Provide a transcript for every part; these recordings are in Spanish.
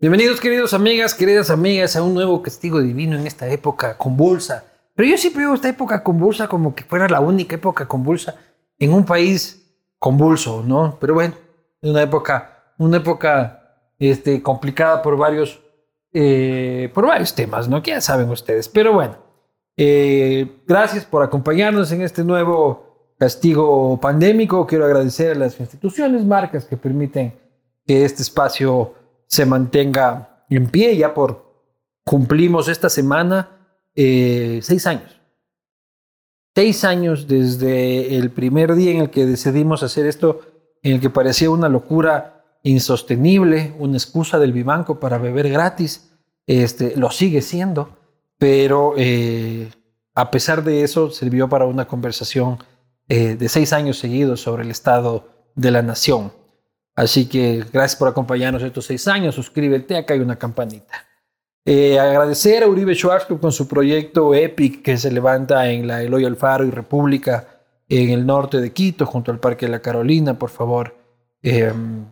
Bienvenidos, queridos amigas, queridas amigas, a un nuevo castigo divino en esta época convulsa. Pero yo siempre veo esta época convulsa como que fuera la única época convulsa en un país convulso, ¿no? Pero bueno, es una época, una época este, complicada por varios, eh, por varios temas, ¿no? Que ya saben ustedes. Pero bueno, eh, gracias por acompañarnos en este nuevo castigo pandémico. Quiero agradecer a las instituciones, marcas que permiten que este espacio se mantenga en pie. Ya por cumplimos esta semana eh, seis años. Seis años desde el primer día en el que decidimos hacer esto, en el que parecía una locura insostenible, una excusa del Vivanco para beber gratis. Este, lo sigue siendo, pero eh, a pesar de eso sirvió para una conversación eh, de seis años seguidos sobre el estado de la nación. Así que gracias por acompañarnos estos seis años. Suscríbete, acá hay una campanita. Eh, agradecer a Uribe Schwarzkopf con su proyecto EPIC que se levanta en la Eloy Alfaro y República en el norte de Quito, junto al Parque de la Carolina. Por favor, em,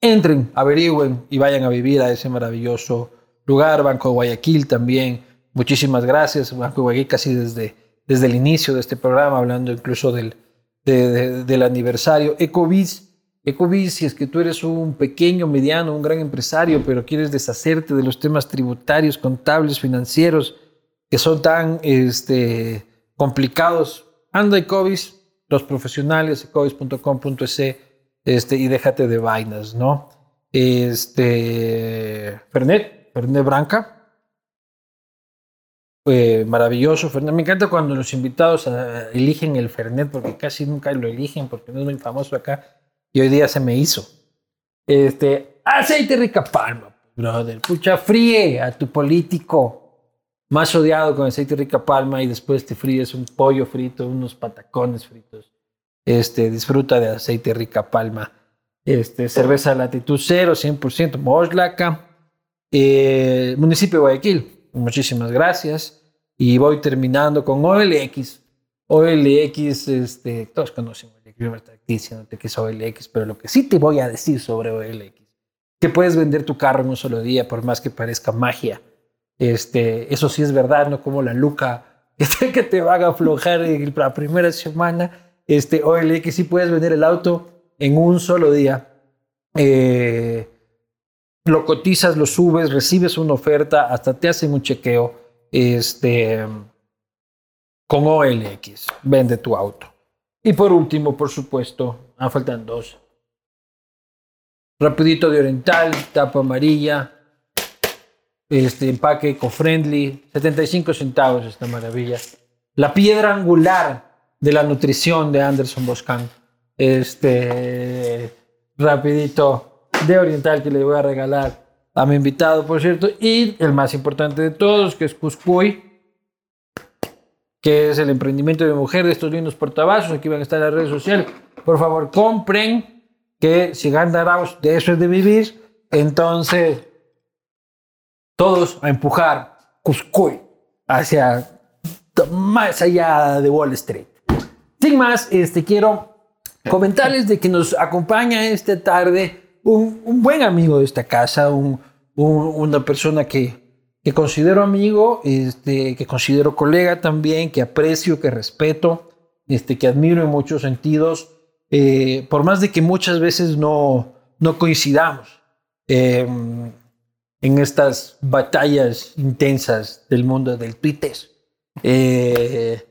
entren, averigüen y vayan a vivir a ese maravilloso lugar. Banco de Guayaquil también. Muchísimas gracias. Banco de Guayaquil casi desde, desde el inicio de este programa, hablando incluso del, del aniversario. Ecovis Ecovis, si es que tú eres un pequeño, mediano, un gran empresario, pero quieres deshacerte de los temas tributarios, contables, financieros, que son tan este, complicados, anda Ecovis, los profesionales, ecovis.com.es, este, y déjate de vainas, ¿no? Este, Fernet, Fernet Branca, maravilloso. Fernet. Me encanta cuando los invitados ah, eligen el Fernet, porque casi nunca lo eligen, porque no es muy famoso acá y hoy día se me hizo. Este, aceite rica palma, brother. Pucha, fríe a tu político más odiado con aceite rica palma y después te fríes un pollo frito, unos patacones fritos. Este, disfruta de aceite rica palma. Este, cerveza latitud cero, 100% Moslaca. Eh, municipio de Guayaquil, muchísimas gracias. Y voy terminando con OLX. OLX, este, todos conocen yo estar diciéndote que es OLX, pero lo que sí te voy a decir sobre OLX, que puedes vender tu carro en un solo día, por más que parezca magia. Este, eso sí es verdad, no como la Luca que te va a aflojar la primera semana. Este, OLX sí puedes vender el auto en un solo día. Eh, lo cotizas, lo subes, recibes una oferta, hasta te hacen un chequeo. Este, con OLX, vende tu auto. Y por último, por supuesto, ah, faltan dos. Rapidito de Oriental, tapa amarilla, este empaque eco-friendly, 75 centavos esta maravilla. La piedra angular de la nutrición de Anderson Boscan. Este rapidito de Oriental que le voy a regalar a mi invitado, por cierto, y el más importante de todos, que es Cuscuy que es el emprendimiento de mujer de estos lindos portavasos. Aquí van a estar las redes sociales. Por favor, compren, que si ganamos de eso es de vivir. Entonces, todos a empujar Cuscuy hacia más allá de Wall Street. Sin más, este, quiero comentarles de que nos acompaña esta tarde un, buen amigo de esta casa, una persona que que considero amigo, este, que considero colega también, que aprecio, que respeto, este, que admiro en muchos sentidos, eh, por más de que muchas veces no, no coincidamos em, en estas batallas intensas del mundo del Twitter. Eh,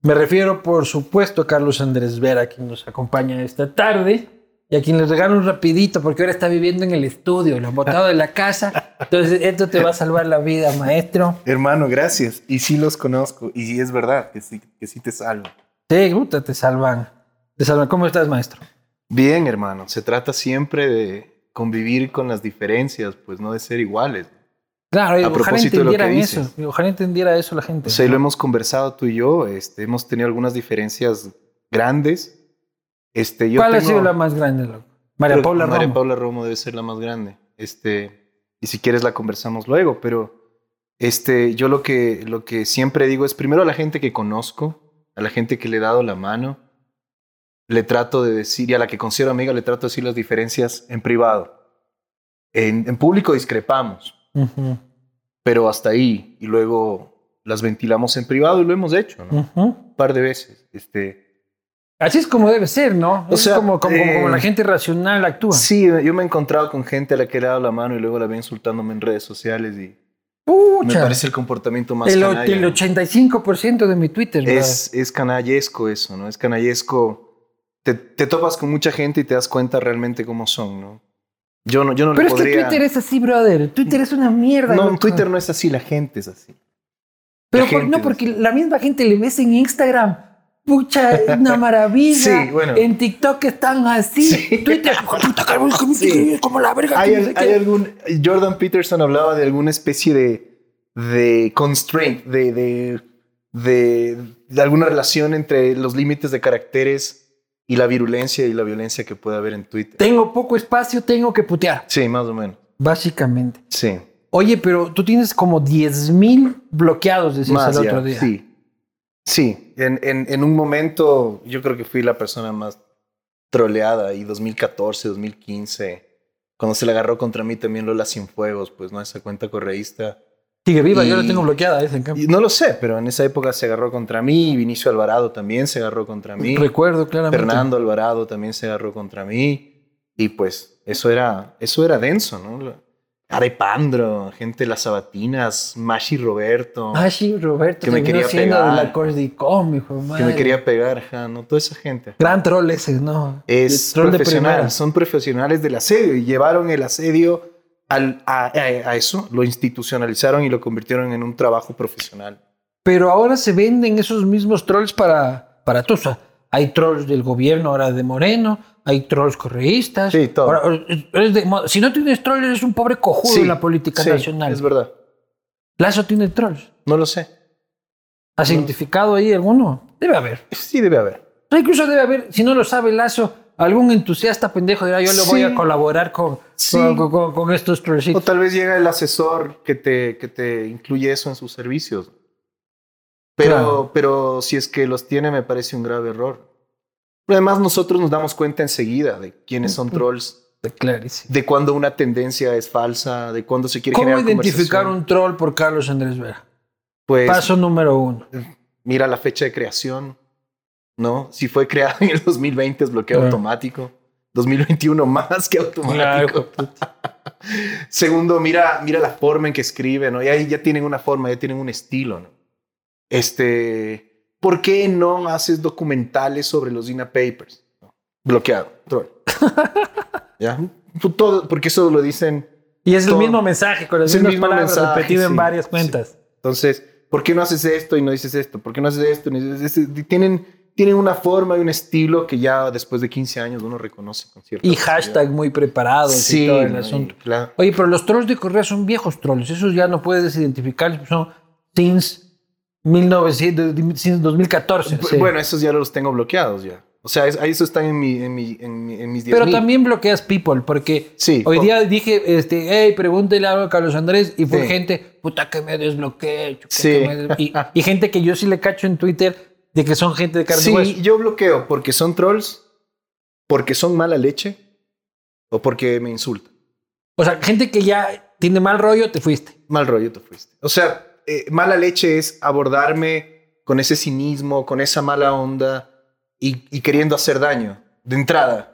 me refiero, por supuesto, a Carlos Andrés Vera, quien nos acompaña esta tarde y a quien les regalo un rapidito porque ahora está viviendo en el estudio, lo han botado de la casa. Entonces, esto te va a salvar la vida, maestro. Hermano, gracias. Y sí los conozco. Y sí es verdad que sí, que sí te salvo. Sí, puta, te salvan. Te salvan. ¿Cómo estás, maestro? Bien, hermano. Se trata siempre de convivir con las diferencias, pues no de ser iguales. Claro, a ojalá entendieran eso. Ojalá entendiera eso la gente. O lo hemos conversado tú y yo. Este, hemos tenido algunas diferencias grandes este, ¿Cuál ha sido la más grande, María Paula Romo. María Paula Romo debe ser la más grande. Este, y si quieres la conversamos luego, pero este, yo lo que, lo que siempre digo es primero a la gente que conozco, a la gente que le he dado la mano, le trato de decir, y a la que considero amiga, le trato de decir las diferencias en privado. En, en público discrepamos, pero hasta ahí. Y luego las ventilamos en privado y lo hemos hecho, ¿no? Un par de veces. Este, Así es como debe ser, ¿no? O es sea, como, como, eh, como la gente racional actúa. sí, yo me he encontrado con gente a la que le he dado la mano y luego la ve insultándome en redes sociales y me Pucha. parece el comportamiento más el, canalla, el ¿no? 85% de mi Twitter, ¿verdad? es, es canallesco eso, ¿no? Es canallesco. Te, te topas con mucha gente y te das cuenta realmente cómo son, ¿no? Yo no, yo no Pero le es que podría... Twitter es así, brother. Twitter es una mierda. no, loco. Twitter no es así, la gente es así. Pero por- no, porque la misma gente le ves en Instagram. Pucha, es una maravilla. Sí, bueno. En TikTok están así. Sí. Twitter, puta, como- Sí. como la verga. Hay, que no sé hay algún... Jordan Peterson hablaba de alguna especie de, de constraint, de, de, de, de alguna relación entre los límites de caracteres y la virulencia y la violencia que puede haber en Twitter. Tengo poco espacio, tengo que putear. Sí, más o menos. Básicamente. Sí. Oye, pero tú tienes como 10.000 bloqueados, decías Más el ya, otro día. Sí. Sí, en, en, en un momento yo creo que fui la persona más troleada y 2014, 2015, cuando se le agarró contra mí también Lola Cienfuegos, pues no esa cuenta correísta. Sigue viva, yo la Y- tengo bloqueada, esa en cambio. Y no lo sé, pero en esa época se agarró contra mí, Vinicio Alvarado también se agarró contra mí, Recuerdo claramente. Fernando Alvarado también se agarró contra mí y pues eso era, eso era denso, ¿no? Arepandro, gente de las Sabatinas, Mashi Roberto. Sí, Roberto. Que me quería de pegar. la Cordicom, hijo de que me quería pegar, ajá, ¿no? Toda esa gente. Gran troll ese, ¿no? Es troll de profesional, primera. son profesionales del asedio y llevaron el asedio al, a, a- a eso, lo institucionalizaron y lo convirtieron en un trabajo profesional. Pero ahora se venden esos mismos trolls para, para Tusa. Hay trolls del gobierno ahora de Moreno, hay trolls correístas. Sí, todo. Ahora, de si no tienes trolls, eres un pobre cojudo en la política sí, nacional. Es verdad, Lazo tiene trolls. no lo sé. ¿Has identificado ahí alguno? Debe haber. Sí, debe haber. O incluso debe haber, si no lo sabe Lazo, algún entusiasta pendejo dirá, yo le voy a colaborar con, Sí. con, con- con estos O trollcitos. tal vez llega el asesor que te, que te incluye eso en sus servicios. Pero, Claro. pero si es que los tiene, me parece un grave error. Pero además, nosotros nos damos cuenta enseguida de quiénes son trolls, Clarísimo. de cuándo una tendencia es falsa, de cuándo se quiere ¿Cómo generar identificar conversación. un troll por Carlos Andrés Vera? Pues Paso número uno. mira la fecha de creación, ¿no? Si fue creado en el 2020 es bloqueo Claro. automático. 2021 más que automático. Segundo, mira, mira la forma en que escribe, ¿no? Ya, ya tienen una forma, ya tienen un estilo, ¿no? Este, ¿por qué no haces documentales sobre los DINA Papers? Bloqueado, troll. ¿Ya? Todo, porque eso lo dicen. Y es el mismo mensaje, con las mismas palabras mensaje, repetido en varias sí. cuentas. Entonces, ¿por qué no haces esto y no dices esto? ¿Por qué no haces esto? y no dices esto? Tienen, tienen una forma y un estilo que ya después de 15 años uno reconoce con cierta Y hashtag muy preparados Sí, y todo el ¿no? asunto. Claro. Oye, pero los trolls de Correa son viejos trolls. Esos ya no puedes identificarlos. Son since 1900, since 2014. Bu- sí. Bueno, esos ya los tengo bloqueados ya. O sea, ahí eso están en, mi, en, mi, en, mi- en mis 10 pero también bloqueas people, porque Sí, hoy día dije, este, hey, pregúntele algo a Carlos Andrés, y fue Sí. gente, puta que me desbloqueé. Sí. que me des- Y, y gente que yo sí le cacho en Twitter de que son gente de carne Sí, hueso. yo bloqueo porque son trolls, porque son mala leche o porque me insultan. O sea, gente que ya tiene mal rollo, te fuiste. Mal rollo te fuiste. O sea, eh, mala leche es abordarme con ese cinismo, con esa mala onda y, y queriendo hacer daño de entrada.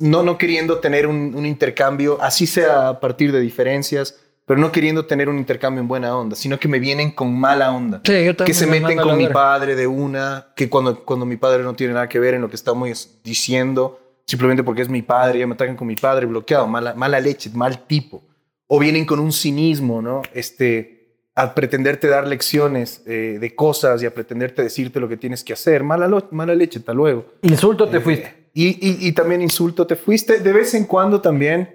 No, no queriendo tener un, un intercambio, así sea a partir de diferencias, pero no queriendo tener un intercambio en buena onda, sino que me vienen con mala onda. Sí, yo que se me meten con mi padre de una, que cuando, cuando mi padre no tiene nada que ver en lo que estamos diciendo, simplemente porque es mi padre, ya me atacan con mi padre, bloqueado, mala, mala leche, mal tipo. O vienen con un cinismo, ¿no? Este, a pretenderte dar lecciones eh, de cosas y a pretenderte decirte lo que tienes que hacer. Mala, mala leche, hasta luego. Insulto, te Eh, fuiste. Y, y- y también insulto, te fuiste. De vez en cuando también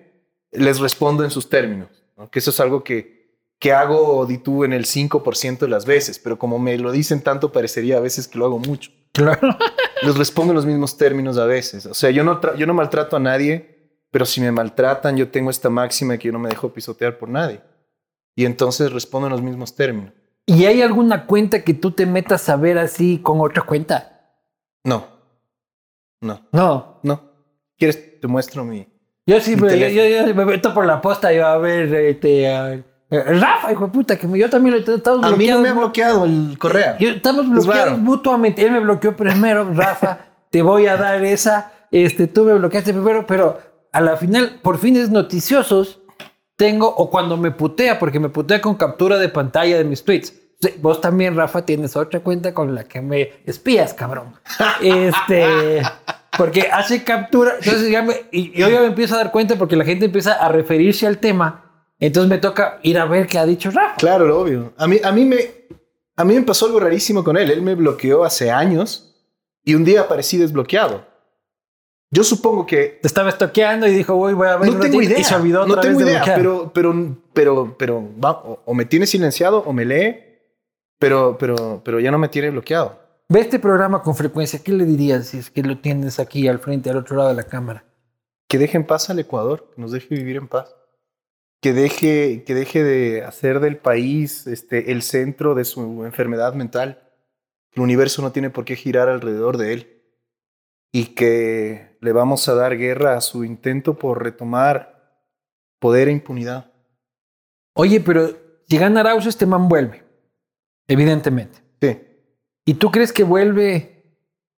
les respondo en sus términos, ¿no? que eso es algo que, que hago, di tú, en el 5% de las veces, pero como me lo dicen tanto, parecería a veces que lo hago mucho. Claro. Les respondo en los mismos términos a veces. O sea, yo no, yo no maltrato a nadie, pero si me maltratan, yo tengo esta máxima de que yo no me dejo pisotear por nadie. Y entonces respondo en los mismos términos. ¿Y hay alguna cuenta que tú te metas a ver así con otra cuenta? No, no, No. no. ¿Quieres? Te muestro mi... Yo sí, yo, yo, me meto por la posta, yo a ver, este, Rafa, hijo de puta, que yo también lo estamos A mí no me ha bloqueado el Correa. estamos bloqueados mutuamente. Él me bloqueó primero, Rafa, te voy a dar esa. Este, tú me bloqueaste primero, pero a la final, por fines noticiosos, tengo, o cuando me putea, porque me putea con captura de pantalla de mis tweets. Vos también, Rafa, tienes otra cuenta con la que me espías, cabrón. este, porque hace captura. Entonces ya me, y yo ya me empiezo a dar cuenta porque la gente empieza a referirse al tema entonces me toca ir a ver qué ha dicho Rafa. Claro, obvio. A mí, a mí, me, a mí me pasó algo rarísimo con él. Él me bloqueó hace años y un día aparecí desbloqueado. Yo supongo que... Te estaba estoqueando y dijo, voy, voy a ver. No tengo idea. no tengo idea, pero, pero, pero, pero o, me tiene silenciado o me lee, pero, pero, pero ya no me tiene bloqueado. Ve este programa con frecuencia. ¿Qué le dirías si es que lo tienes aquí al frente, al otro lado de la cámara? Que deje en paz al Ecuador, que nos deje vivir en paz que deje, que deje de hacer del país este, el centro de su enfermedad mental. El universo no tiene por qué girar alrededor de él. Y que le vamos a dar guerra a su intento por retomar poder e impunidad. Oye, pero si gana Arauz, este man vuelve. Evidentemente. Sí. ¿Y tú crees que vuelve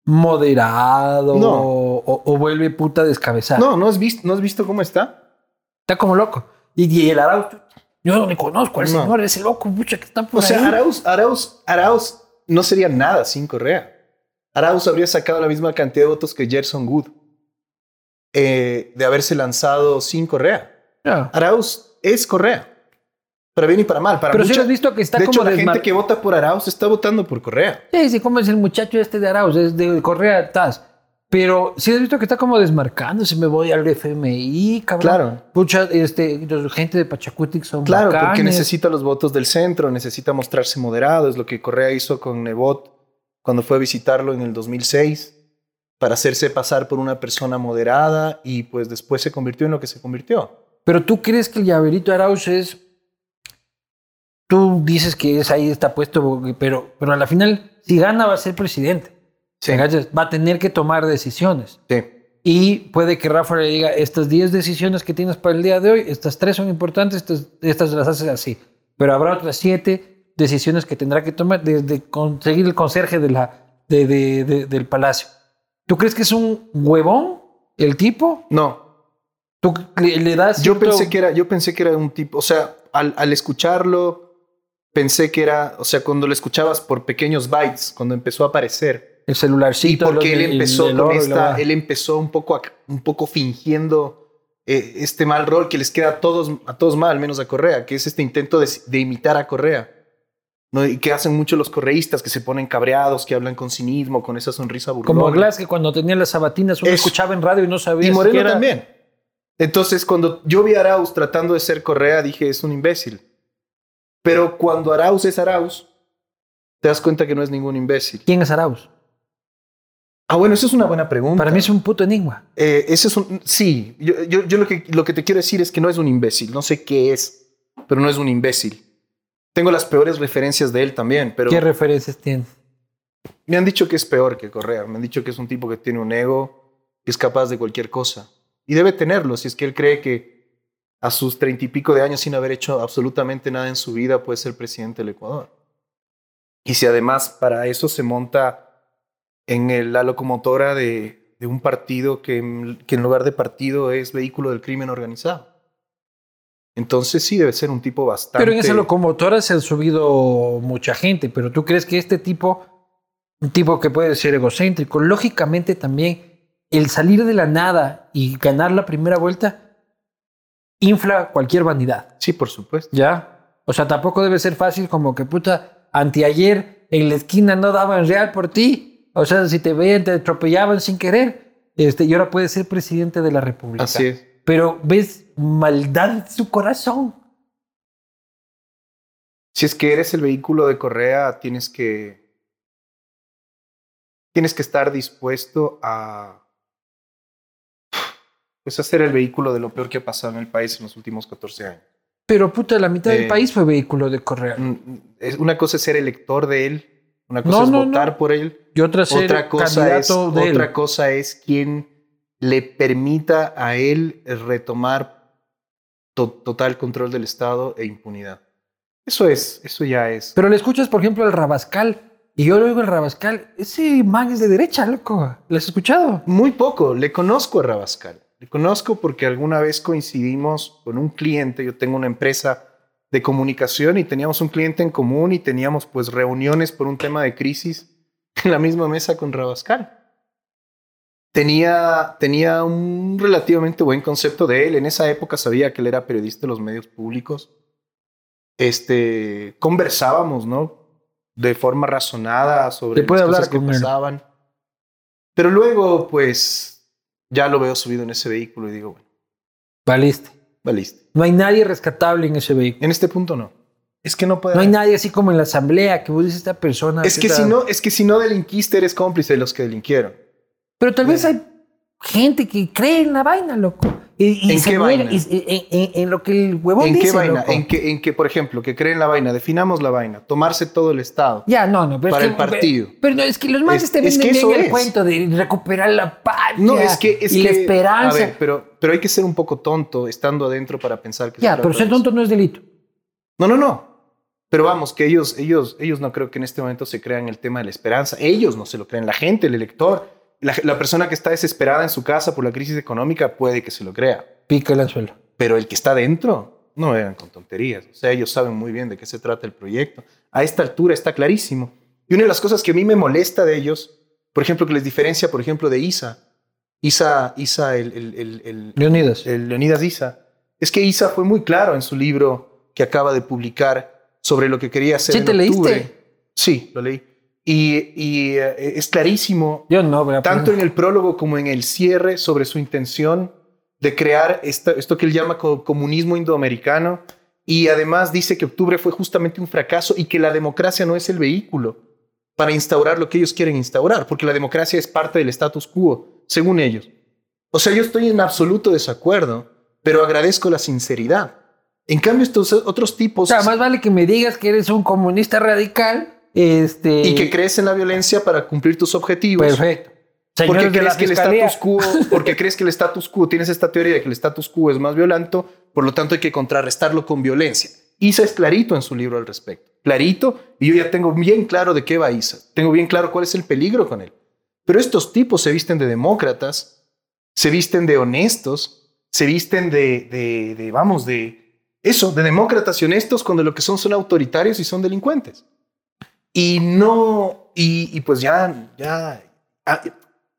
moderado o, vuelve puta descabezado? No, ¿no has, visto, ¿no has visto cómo está? Está como loco. Y, el Arauz, yo no le conozco al señor, ese loco, mucha que está por O sea, Arauz, Arauz, Arauz no sería nada sin Correa. Arauz habría sacado la misma cantidad de votos que Gerson Good eh, de haberse lanzado sin Correa. Arauz es Correa. Para bien y para mal. Para Pero si has visto que está de como hecho, la gente que vota por Arauz está votando por Correa. Sí, sí, como es el muchacho este de Arauz, es de Correa Taz. Pero sí has visto que está como desmarcándose, me voy al FMI, cabrón. Claro. Pucha, este, gente de Pachacutic son Claro, porque necesita los votos del centro, necesita mostrarse moderado, es lo que Correa hizo con Nebot cuando fue a visitarlo en el 2006, para hacerse pasar por una persona moderada y pues después se convirtió en lo que se convirtió. Pero tú crees que el llaverito Arauz es... Tú dices que es ahí está puesto, pero, pero a la final, si gana va a ser presidente. Va a tener que tomar decisiones. Sí. Y puede que Rafa le diga, estas 10 decisiones que tienes para el día de hoy, estas tres son importantes, estas, las haces así. Pero habrá otras 7 decisiones que tendrá que tomar desde conseguir el conserje de la, de, del palacio. ¿Tú crees que es un huevón el tipo? No. ¿Tú le, das yo pensé que era Yo pensé que era un tipo, o sea, al, al escucharlo, pensé que era, o sea, cuando lo escuchabas por pequeños bytes, cuando empezó a aparecer, el celularcito. Y porque él empezó con esta, él empezó un poco, un poco fingiendo eh, este mal rol que les queda a todos, a todos mal, al menos a Correa, que es este intento de, imitar a Correa. ¿No? Y que hacen mucho los correístas, que se ponen cabreados, que hablan con cinismo, con esa sonrisa burlona. Como Glass, que cuando tenía las sabatinas uno escuchaba en radio y no sabía. Y Moreno también. Entonces, cuando yo vi a Arauz tratando de ser Correa, dije, es un imbécil. Pero cuando Arauz es Arauz, te das cuenta que no es ningún imbécil. ¿Quién es Arauz? Ah, bueno, eso es una buena pregunta. Para mí es un puto enigma. Eh, ese es un, sí, yo, yo, yo, lo, que, lo que te quiero decir es que no es un imbécil. No sé qué es, pero no es un imbécil. Tengo las peores referencias de él también, pero... ¿Qué referencias tienes? Me han dicho que es peor que Correa. Me han dicho que es un tipo que tiene un ego, que es capaz de cualquier cosa. Y debe tenerlo, si es que él cree que a sus treinta y pico de años sin haber hecho absolutamente nada en su vida puede ser presidente del Ecuador. Y si además para eso se monta en la locomotora de, un partido que, en lugar de partido es vehículo del crimen organizado. Entonces sí debe ser un tipo bastante... Pero en esa locomotora se han subido mucha gente, pero tú crees que este tipo, un tipo que puede ser egocéntrico, lógicamente también el salir de la nada y ganar la primera vuelta infla cualquier vanidad. Sí, por supuesto. Ya. O sea, tampoco debe ser fácil como que puta, anteayer en la esquina no daban real por ti o sea, si te veían, te atropellaban sin querer. Este, y ahora puedes ser presidente de la República. Así es. Pero ves maldad en su corazón. Si es que eres el vehículo de Correa, tienes que. Tienes que estar dispuesto a. Pues a ser el vehículo de lo peor que ha pasado en el país en los últimos 14 años. Pero puta, la mitad del eh, país fue vehículo de Correa. Mm, una cosa es ser elector de él una cosa es votar por él. Y otra, otra cosa es, Otra cosa es quién le permita a él retomar total control del Estado e impunidad. Eso es, eso ya es. Pero le escuchas, por ejemplo, al Rabascal, y yo le digo al Rabascal, ese man es de derecha, loco. ¿Lo has escuchado? Muy poco, le conozco a Rabascal. Le conozco porque alguna vez coincidimos con un cliente, yo tengo una empresa de comunicación y teníamos un cliente en común y teníamos pues reuniones por un tema de crisis en la misma mesa con Rabascal. Tenía, tenía un relativamente buen concepto de él. En esa época sabía que él era periodista de los medios públicos. Este, conversábamos, ¿no? De forma razonada sobre las cosas que pasaban. Pero luego, pues, ya lo veo subido en ese vehículo y digo, bueno. Valiste. Valiste. No hay nadie rescatable en ese vehículo. En este punto no. Es que no puede. No hay nadie así como en la asamblea que vos dices esta persona. Es que, si no, es que si no delinquiste, eres cómplice de los que delinquieron. Pero tal vez hay gente que cree en la vaina, loco. Y, ¿En qué vaina? en, lo que el huevón ¿En dice, qué vaina? loco. ¿En que, en que, por ejemplo, que creen la vaina, definamos la vaina, tomarse todo el Estado. Ya, no, no. Pero para es el que, partido. Pero, no, es que los más Es- te es venden que bien el es. cuento de recuperar la patria No, es que y la esperanza. A ver, pero, pero hay que ser un poco tonto estando adentro para pensar que ya, pero ser tonto no es delito. No, no, no. Pero vamos, que ellos, ellos, ellos no creo que en este momento se crean el tema de la esperanza. Ellos no se lo creen. La gente, el elector, la, la persona que está desesperada en su casa por la crisis económica puede que se lo crea. Pica el anzuelo. Pero el que está dentro, no vengan con tonterías. O sea, ellos saben muy bien de qué se trata el proyecto. A esta altura está clarísimo. Y una de las cosas que a mí me molesta de ellos, por ejemplo, que les diferencia, por ejemplo, de Isa, Isa, Isa, el, el, el, el- Leonidas. el Leonidas Isa, es que Isa fue muy claro en su libro que acaba de publicar sobre lo que quería hacer ¿Sí en te octubre. leíste? Sí, lo leí. Y, y, eh, es clarísimo Yo no, pero tanto en el prólogo como en el cierre sobre su intención de crear esta- esto que él llama co- comunismo indoamericano y además dice que octubre fue justamente un fracaso y que la democracia no es el vehículo para instaurar lo que ellos quieren instaurar, porque la democracia es parte del status quo, según ellos. O sea, yo estoy en absoluto desacuerdo, pero agradezco la sinceridad. En cambio, estos otros O tipos sea, más vale que me digas que eres un comunista radical. Este. y que crees en la violencia para cumplir tus objetivos. Perfecto. Porque Señores crees, que el status quo, porque crees que el status quo, tienes esta teoría de que el status quo es más violento, por lo tanto hay que contrarrestarlo con violencia. Isa es clarito en su libro al respecto. Clarito, y yo ya tengo bien claro de qué va Isa. Tengo bien claro cuál es el peligro con él. Pero estos tipos se visten de demócratas, se visten de honestos, se visten de, de, de, vamos, de eso, de demócratas y honestos, cuando lo que son son autoritarios y son delincuentes. Y no, y, pues ya, ya,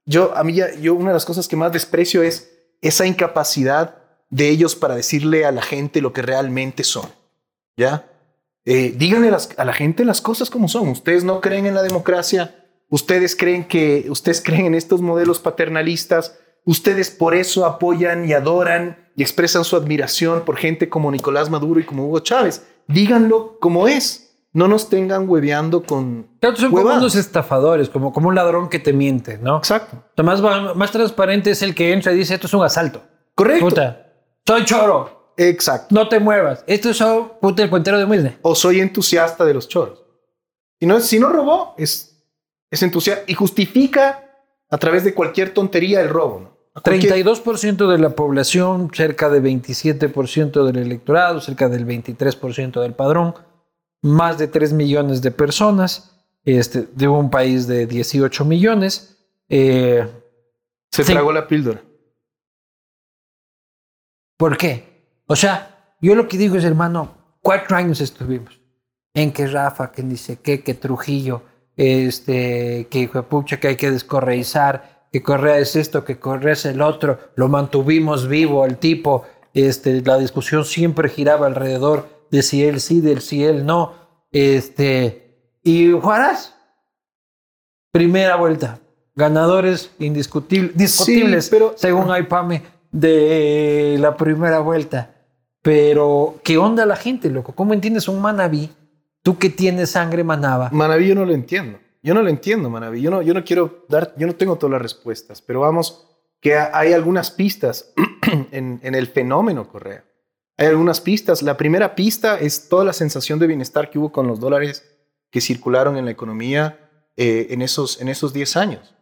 yo, a mí ya, yo una de las cosas que más desprecio es esa incapacidad de ellos para decirle a la gente lo que realmente son. ¿Ya? Eh, díganle a la gente las cosas como son. Ustedes no creen en la democracia, ustedes creen que, ustedes creen en estos modelos paternalistas, ustedes por eso apoyan y adoran y expresan su admiración por gente como Nicolás Maduro y como Hugo Chávez. Díganlo como es. No nos tengan hueveando con Claro, son como unos estafadores, como, como un ladrón que te miente, ¿no? Exacto. Lo más, más transparente es el que entra y dice, esto es un asalto. Correcto. Puta, soy choro, Exacto. no te muevas. Esto es puta, el cuentero de humilde. o soy entusiasta de los choros. Si no, si no robó, es, es entusiasta y justifica a través de cualquier tontería el robo. ¿no? A cualquier- 32% de la población, cerca de 27% del electorado, cerca del 23% del padrón, más de 3 millones de personas, este, de un país de 18 millones. Eh, se tragó la píldora. ¿Por qué? O sea, yo lo que digo es, hermano, cuatro años estuvimos en que Rafa, que dice que, que Trujillo, este, que hijo pucha, que hay que descorreizar, que Correa es esto, que Correa es el otro, lo mantuvimos vivo al tipo, este, la discusión siempre giraba alrededor de si él sí, del si él no, este, y Juárez, primera vuelta, ganadores indiscutibles, discutibles, pero- según IPAME, de la primera vuelta. Pero, ¿qué onda la gente, loco? ¿Cómo entiendes un Manaví? Tú que tienes sangre manaba. Manaví yo no lo entiendo. Yo no lo entiendo, Manaví. Yo no, yo no quiero dar, yo no tengo todas las respuestas, pero vamos, que ha- hay algunas pistas en, en el fenómeno Correa. Hay algunas pistas. La primera pista es toda la sensación de bienestar que hubo con los dólares que circularon en la economía eh, en, esos, en esos 10 años.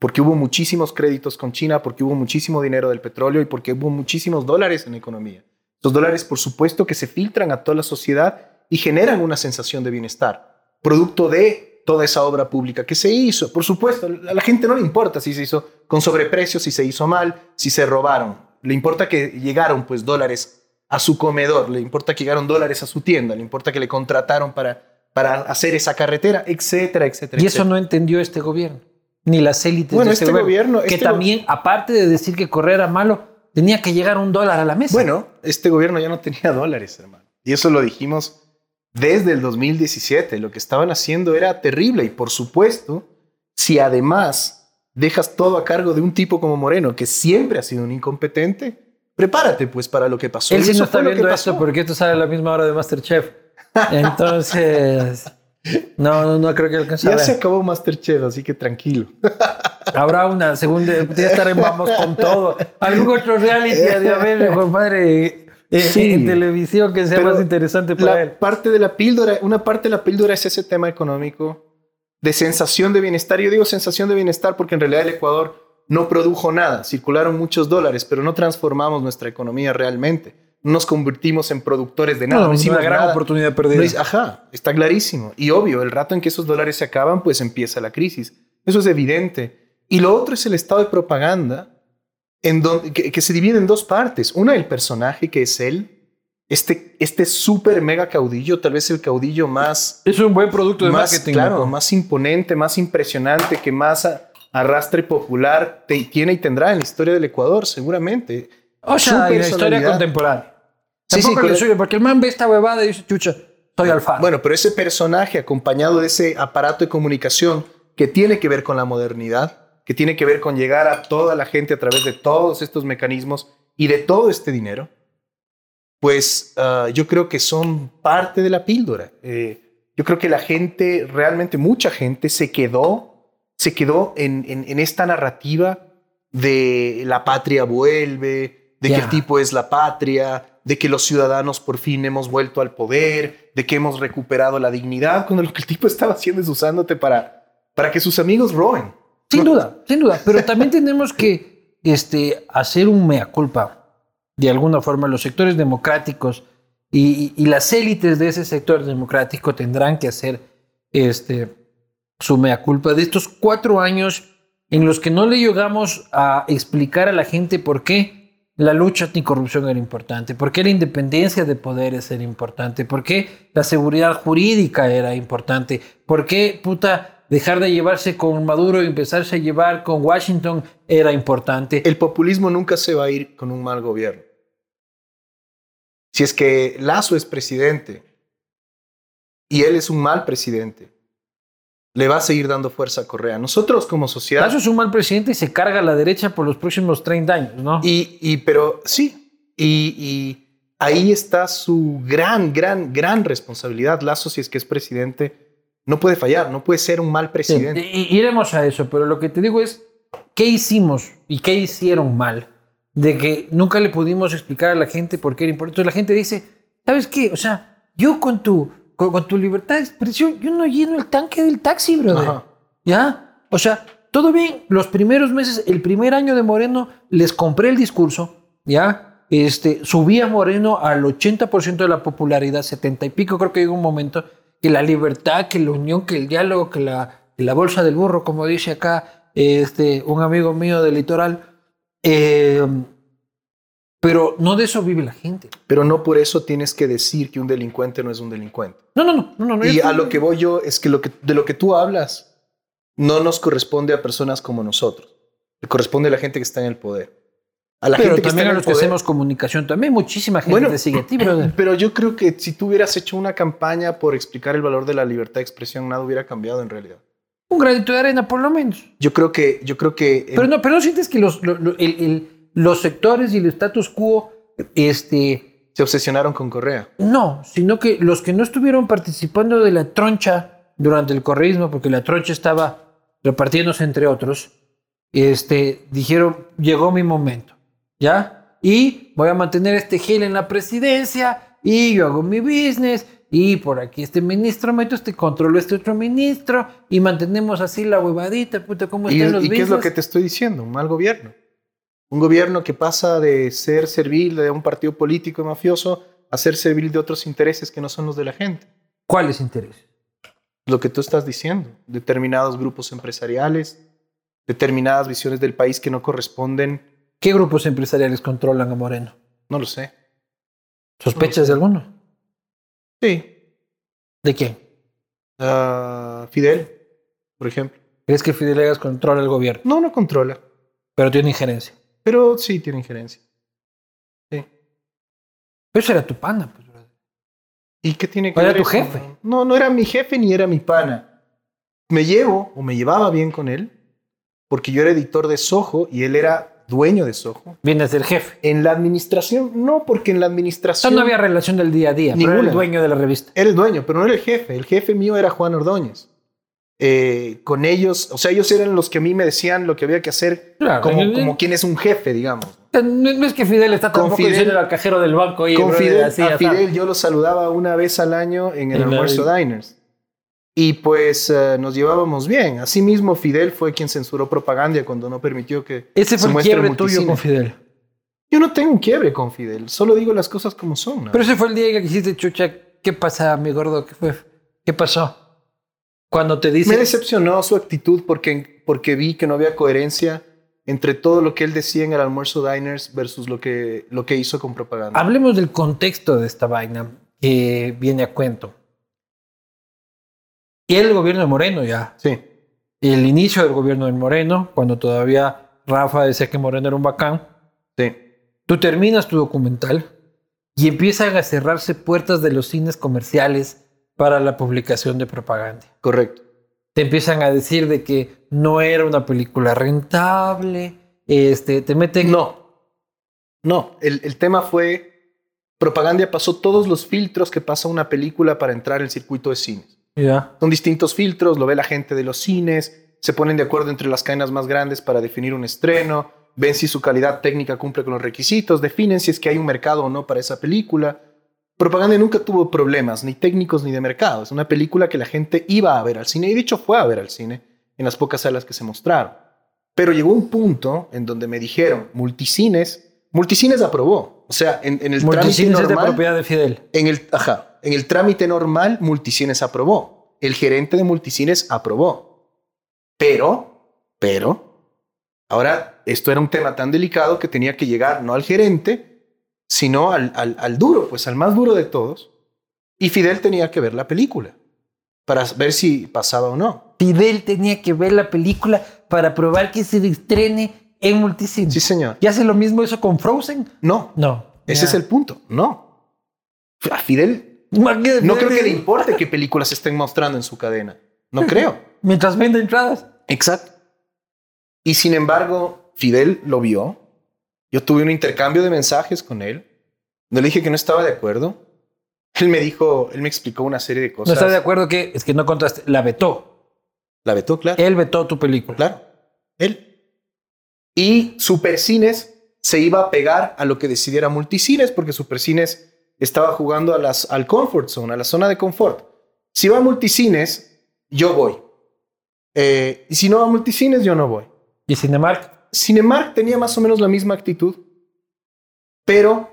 porque hubo muchísimos créditos con China, porque hubo muchísimo dinero del petróleo y porque hubo muchísimos dólares en la economía. Los dólares, por supuesto, que se filtran a toda la sociedad y generan una sensación de bienestar, producto de toda esa obra pública que se hizo. Por supuesto, a la gente no le importa si se hizo con sobreprecio, si se hizo mal, si se robaron. Le importa que llegaron pues dólares a su comedor, le importa que llegaron dólares a su tienda, le importa que le contrataron para, para hacer esa carretera, etcétera, etcétera. Y eso no entendió este gobierno, ni las élites bueno, de este, este gobierno. que este también, aparte de decir que correr era malo, tenía que llegar un dólar a la mesa. Bueno, este gobierno ya no tenía dólares, hermano. Y eso lo dijimos desde el 2017. Lo que estaban haciendo era terrible. Y por supuesto, si además dejas todo a cargo de un tipo como Moreno, que siempre ha sido un incompetente, prepárate pues para lo que pasó. Él sí no está viendo esto porque esto sale a la misma hora de Masterchef. Entonces, no, no, no creo que alcance Ya se acabó Masterchef, así que tranquilo. Habrá una segunda, ya estaremos vamos con todo. Algún otro reality de haber, compadre, eh, Sí. en televisión que sea Pero más interesante para él. La parte de la píldora, una parte de la píldora es ese tema económico de sensación de bienestar. Yo digo sensación de bienestar porque en realidad el Ecuador no produjo nada. Circularon muchos dólares, pero no transformamos nuestra economía realmente. No nos convertimos en productores de nada. No, No, hicimos una gran nada. oportunidad perdida. ajá, está clarísimo. Y obvio, el rato en que esos dólares se acaban, pues empieza la crisis. Eso es evidente. Y lo otro es el estado de propaganda, en donde, que, que se divide en dos partes. Una, el personaje que es él, este, este súper mega caudillo, tal vez el caudillo más, Es un buen producto de más marketing. claro, más imponente, más impresionante, que más a- arrastre popular te- tiene y tendrá en la historia del Ecuador, seguramente. O sea, en la historia contemporánea. Sí, sí, Tampoco le correcto. suyo, porque el man ve esta huevada y dice, chucha, soy alfa. Bueno, pero ese personaje acompañado de ese aparato de comunicación que tiene que ver con la modernidad, que tiene que ver con llegar a toda la gente a través de todos estos mecanismos y de todo este dinero, pues ah, yo creo que son parte de la píldora. Eh, yo creo que la gente, realmente mucha gente, se quedó, se quedó en, en- en esta narrativa de la patria vuelve, de que Ya. el tipo es la patria, de que los ciudadanos por fin hemos vuelto al poder, de que hemos recuperado la dignidad, cuando lo que el tipo estaba haciendo es usándote para, para que sus amigos roben. Sin duda, sin duda. Pero también tenemos que este, hacer un mea culpa, de alguna forma. Los sectores democráticos y, y- y las élites de ese sector democrático tendrán que hacer este, su mea culpa de estos cuatro años en los que no le llegamos a explicar a la gente por qué la lucha anticorrupción era importante, por qué la independencia de poderes era importante, por qué la seguridad jurídica era importante, por qué, puta, dejar de llevarse con Maduro y empezarse a llevar con Washington era importante. El populismo nunca se va a ir con un mal gobierno. Si es que Lazo es presidente y él es un mal presidente, le va a seguir dando fuerza a Correa. Nosotros como sociedad... Lazo es un mal presidente y se carga a la derecha por los próximos 30 años, ¿no? Y, y pero sí, y, y ahí está su gran, gran, gran responsabilidad. Lazo, si es que es presidente, no puede fallar, no puede ser un mal Sí, presidente. y- y iremos a eso, pero lo que te digo es, ¿qué hicimos y qué hicieron mal? De que nunca le pudimos explicar a la gente por qué era importante. Entonces la gente dice, ¿sabes qué? O sea, yo con tu, con, con tu libertad de expresión, yo no lleno el tanque del taxi, brother. Ajá. ¿Ya? O sea, todo bien. Los primeros meses, el primer año de Moreno, les compré el discurso, ¿ya? Este, subía Moreno al 80% de la popularidad, 70 y pico, creo que llegó un momento, que la libertad, que la unión, que el diálogo, que la, que la bolsa del burro, como dice acá este, un amigo mío del litoral. Eh, pero no de eso vive la gente. Pero no por eso tienes que decir que un delincuente no es un delincuente. No, no, no. no, no, Y a lo que voy yo es que, lo que de lo que tú hablas no nos corresponde a personas como nosotros. Le corresponde a la gente que está en el poder. A la Pero gente que está también en a el los que poder. hacemos comunicación, también muchísima gente Bueno, te sigue a ti, brother. Pero yo creo que si tú hubieras hecho una campaña por explicar el valor de la libertad de expresión, nada hubiera cambiado en realidad. Un granito de arena, por lo menos. Yo creo que, yo creo que Pero no, pero no sientes que los, lo- lo- el- el- los sectores y el status quo, este, se obsesionaron con Correa. no, sino que los que no estuvieron participando de la troncha durante el correísmo, porque la troncha estaba repartiéndose entre otros, este, dijeron, llegó mi momento, ¿ya? Y voy a mantener este gel en la presidencia, y yo hago mi business, y por aquí este ministro meto este controlo este otro ministro y mantenemos así la huevadita, puta, ¿cómo ¿Y, están los y qué es lo que te estoy diciendo? Un mal gobierno. Un gobierno que pasa de ser servil de un partido político y mafioso a ser servil de otros intereses que no son los de la gente. ¿Cuáles intereses? Lo que tú estás diciendo. Determinados grupos empresariales, determinadas visiones del país que no corresponden. ¿Qué grupos empresariales controlan a Moreno? No lo sé. ¿Sospechas de alguno? Sí. ¿De quién? Ah, Fidel, por ejemplo. ¿Crees que Fidel Egas controla el gobierno? No, no controla. Pero tiene injerencia. Pero sí tiene injerencia. Sí. Pero eso era tu pana, pues, brother. ¿Y qué tiene que ¿Era ver tu eso? jefe? No, no era mi jefe ni era mi pana. Me llevo o me llevaba bien con él porque yo era editor de Soho y él era dueño de Soho. Viene a ser jefe. En la administración, no, porque en la administración no había relación del día a día, pero era el dueño de la revista. era el dueño, pero no era el jefe. El jefe mío era Juan Ordóñez. Eh, con ellos, o sea, ellos eran los que a mí me decían lo que había que hacer Claro, como, en- como quien es un jefe, digamos. Sea, No, es que Fidel está tampoco Fidel- diciendo al cajero del banco y Con Fidel, a Fidel yo lo saludaba una vez al año en el En la- almuerzo diners. Y pues eh, nos llevábamos bien. Asimismo, Fidel fue quien censuró propaganda cuando no permitió que Ese se fue el muestre quiebre tuyo con Fidel. Yo no tengo un quiebre con Fidel, solo digo las cosas como son. ¿no? Pero ese fue el día que dijiste, chucha, ¿qué pasa, mi gordo? ¿Qué fue? ¿Qué pasó? Cuando te dice... Me decepcionó su actitud porque, porque vi que no había coherencia entre todo lo que él decía en el almuerzo diners versus lo que, lo que hizo con propaganda. Hablemos del contexto de esta vaina que viene a cuento. Y el gobierno de Moreno ya. Sí, El inicio del gobierno de Moreno, cuando todavía Rafa decía que Moreno era un bacán. sí. Tú terminas tu documental y empiezan a cerrarse puertas de los cines comerciales para la publicación de propaganda. Correcto. Te empiezan a decir de que no era una película rentable, este, te meten... No, no. El, el tema fue, propaganda pasó todos los filtros que pasa una película para entrar en el circuito de cines. Ya. Son distintos filtros, lo ve la gente de los cines, se ponen de acuerdo entre las cadenas más grandes para definir un estreno, ven si su calidad técnica cumple con los requisitos, definen si es que hay un mercado o no para esa película. Propaganda nunca tuvo problemas, ni técnicos ni de mercado. Es una película que la gente iba a ver al cine y de hecho fue a ver al cine en las pocas salas que se mostraron. Pero llegó un punto en donde me dijeron, multicines, multicines aprobó. O sea, en, en el trámite Multicines es de normal, propiedad de Fidel. en el, ajá, en el trámite normal, Multicines aprobó. El gerente de Multicines aprobó. Pero, pero, ahora esto era un tema tan delicado que tenía que llegar no al gerente, sino al, al, al duro, pues al más duro de todos. Y Fidel tenía que ver la película para ver si pasaba o no. Fidel tenía que ver la película para probar que se estrene en multicine. Sí, señor. ¿Y hace lo mismo eso con Frozen? No, No. ese es el punto. No. A Fidel no Fidel creo que le importe qué películas se estén mostrando en su cadena. No creo. Mientras vende entradas. Exacto. Y sin embargo, Fidel lo vio. Yo tuve un intercambio de mensajes con él. No le dije que no estaba de acuerdo. Él me dijo, él me explicó una serie de No cosas. está de acuerdo que es que no contaste. La vetó. La vetó, claro. Él vetó tu película. Claro. Él. Y Supercines se iba a pegar a lo que decidiera Multicines porque Supercines estaba jugando a las, al comfort zone, a la zona de confort. Si va a Multicines, yo voy. Eh, y si no va a Multicines, yo no voy. Y Cinemark. Cinemark tenía más o menos la misma actitud, pero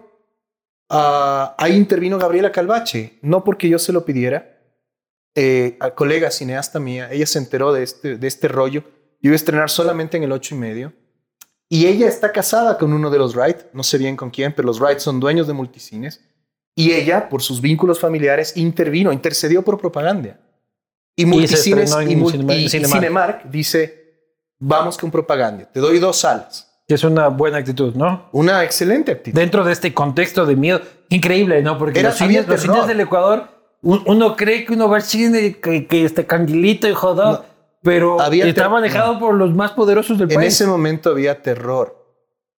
ah, ahí intervino Gabriela Calvache, no porque yo se lo pidiera, eh, a colega cineasta mía, ella se enteró de este, de este rollo, yo iba a estrenar solamente en el ocho y medio, y ella está casada con uno de los Wright, no sé bien con quién, pero los Wright son dueños de multicines, y ella, por sus vínculos familiares, intervino, intercedió por propaganda. Y multicines y, y- y. Cinemark dice, vamos con propaganda, te doy dos salas. Que es una buena actitud, ¿no? Una excelente actitud. Dentro de este contexto de miedo. Increíble, ¿no? Porque Era- los, cines, los cines del Ecuador, un- uno cree que uno va al cine, que, que este canguilito y jodó, No. pero Había está manejado por los más poderosos del En país. ese momento había terror.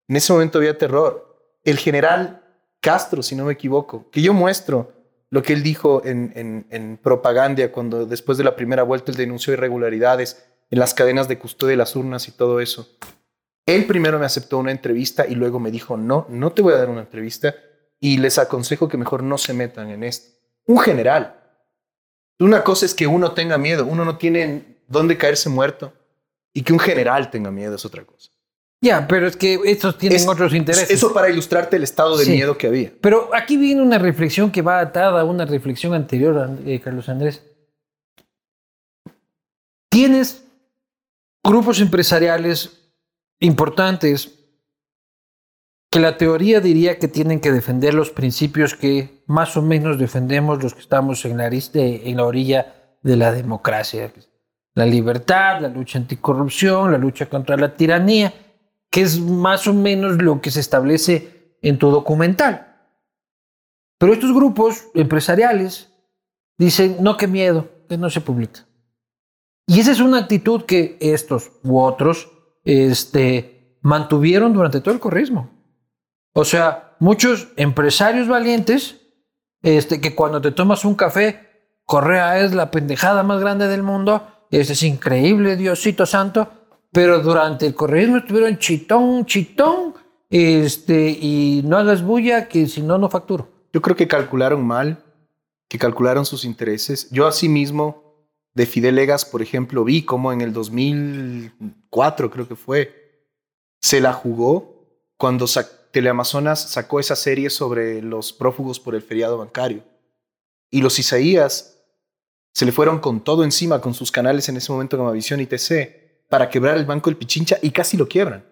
En ese momento había terror. El general Castro, si no me equivoco, que yo muestro lo que él dijo en, en, en propaganda cuando después de la primera vuelta él denunció irregularidades en las cadenas de custodia de las urnas y todo eso. Él primero me aceptó una entrevista y luego me dijo, no, no te voy a dar una entrevista y les aconsejo que mejor no se metan en esto. Un general. Una cosa es que uno tenga miedo, uno no tiene dónde caerse muerto. Y que un general tenga miedo es otra cosa. Ya, pero es que estos tienen otros intereses. Eso para ilustrarte el estado de miedo que había. Pero aquí viene una reflexión que va atada a una reflexión anterior, eh, Carlos Andrés. Tienes grupos empresariales importantes que la teoría diría que tienen que defender los principios que más o menos defendemos los que estamos en la, orilla de la democracia. La libertad, la lucha anticorrupción, la lucha contra la tiranía, que es más o menos lo que se establece en tu documental. Pero estos grupos empresariales dicen, no, qué miedo, que no se publica. Y esa es una actitud que estos u otros este, mantuvieron durante todo el corrismo. O sea, muchos empresarios valientes, este, que cuando te tomas un café, Correa es la pendejada más grande del mundo, este es increíble, Diosito Santo, pero durante el correísmo estuvieron chitón, chitón, este, y no hagas bulla que si no, no facturo. Yo creo que calcularon mal, que calcularon sus intereses. Yo asimismo, de Fidel Egas, por ejemplo, vi cómo en el 2004, creo que fue, se la jugó cuando Teleamazonas sacó esa serie sobre los prófugos por el feriado bancario. Y los Isaías se le fueron con todo encima con sus canales en ese momento como Visión y TC para quebrar el Banco del Pichincha y casi lo quiebran.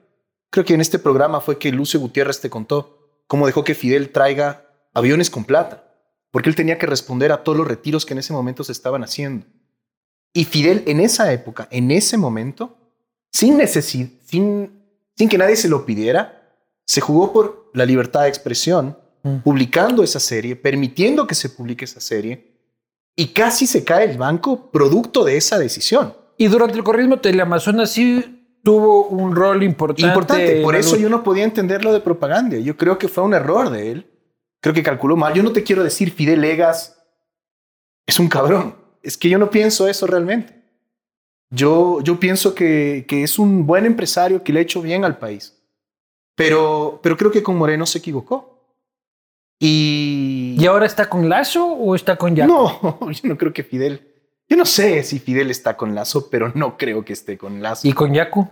Creo que en este programa fue que Lucio Gutiérrez te contó cómo dejó que Fidel traiga aviones con plata, porque él tenía que responder a todos los retiros que en ese momento se estaban haciendo. Y Fidel en esa época, en ese momento, sin necesidad, sin, sin que nadie se lo pidiera, se jugó por la libertad de expresión, mm. publicando esa serie, permitiendo que se publique esa serie, y casi se cae el banco producto de esa decisión. Y durante el corrismo Teleamazonas sí tuvo un rol importante. Importante, por eso yo no podía entenderlo de propaganda. Yo creo que fue un error de él. Creo que calculó mal. Yo no te quiero decir Fidel Legas es un cabrón. Es que yo no pienso eso realmente. Yo, yo pienso que, que es un buen empresario que le ha hecho bien al país. Pero, pero creo que con Moreno se equivocó. Y... ¿Y ahora está con Lazo o está con Yacu? No, yo no creo que Fidel. Yo no sé si Fidel está con Lazo, pero no creo que esté con Lazo. ¿Y con Yacu?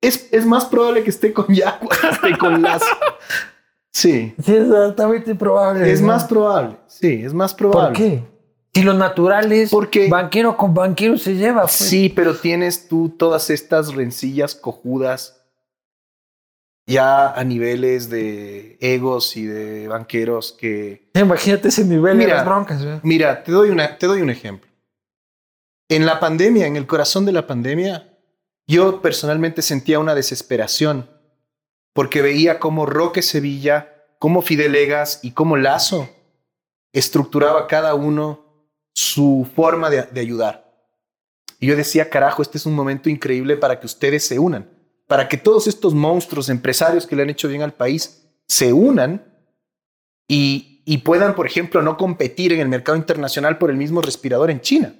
Es, es más probable que esté con Yacu que esté con Lazo. Sí. Sí, es altamente probable. Es más probable. Sí, es más probable. ¿Por qué? Si lo natural es Porque, banquero con banquero se lleva. Pues. Sí, pero tienes tú todas estas rencillas cojudas ya a niveles de egos y de banqueros que... Imagínate ese nivel de las broncas. Mira, te doy, una, te doy un ejemplo. En la pandemia, en el corazón de la pandemia, yo personalmente sentía una desesperación porque veía cómo Roque Sevilla, cómo Fidel Egas y cómo Lazo estructuraba cada uno su forma de, ayudar. Y yo decía, carajo, este es un momento increíble para que ustedes se unan para que todos estos monstruos empresarios que le han hecho bien al país se unan y, puedan, por ejemplo, no competir en el mercado internacional por el mismo respirador en China,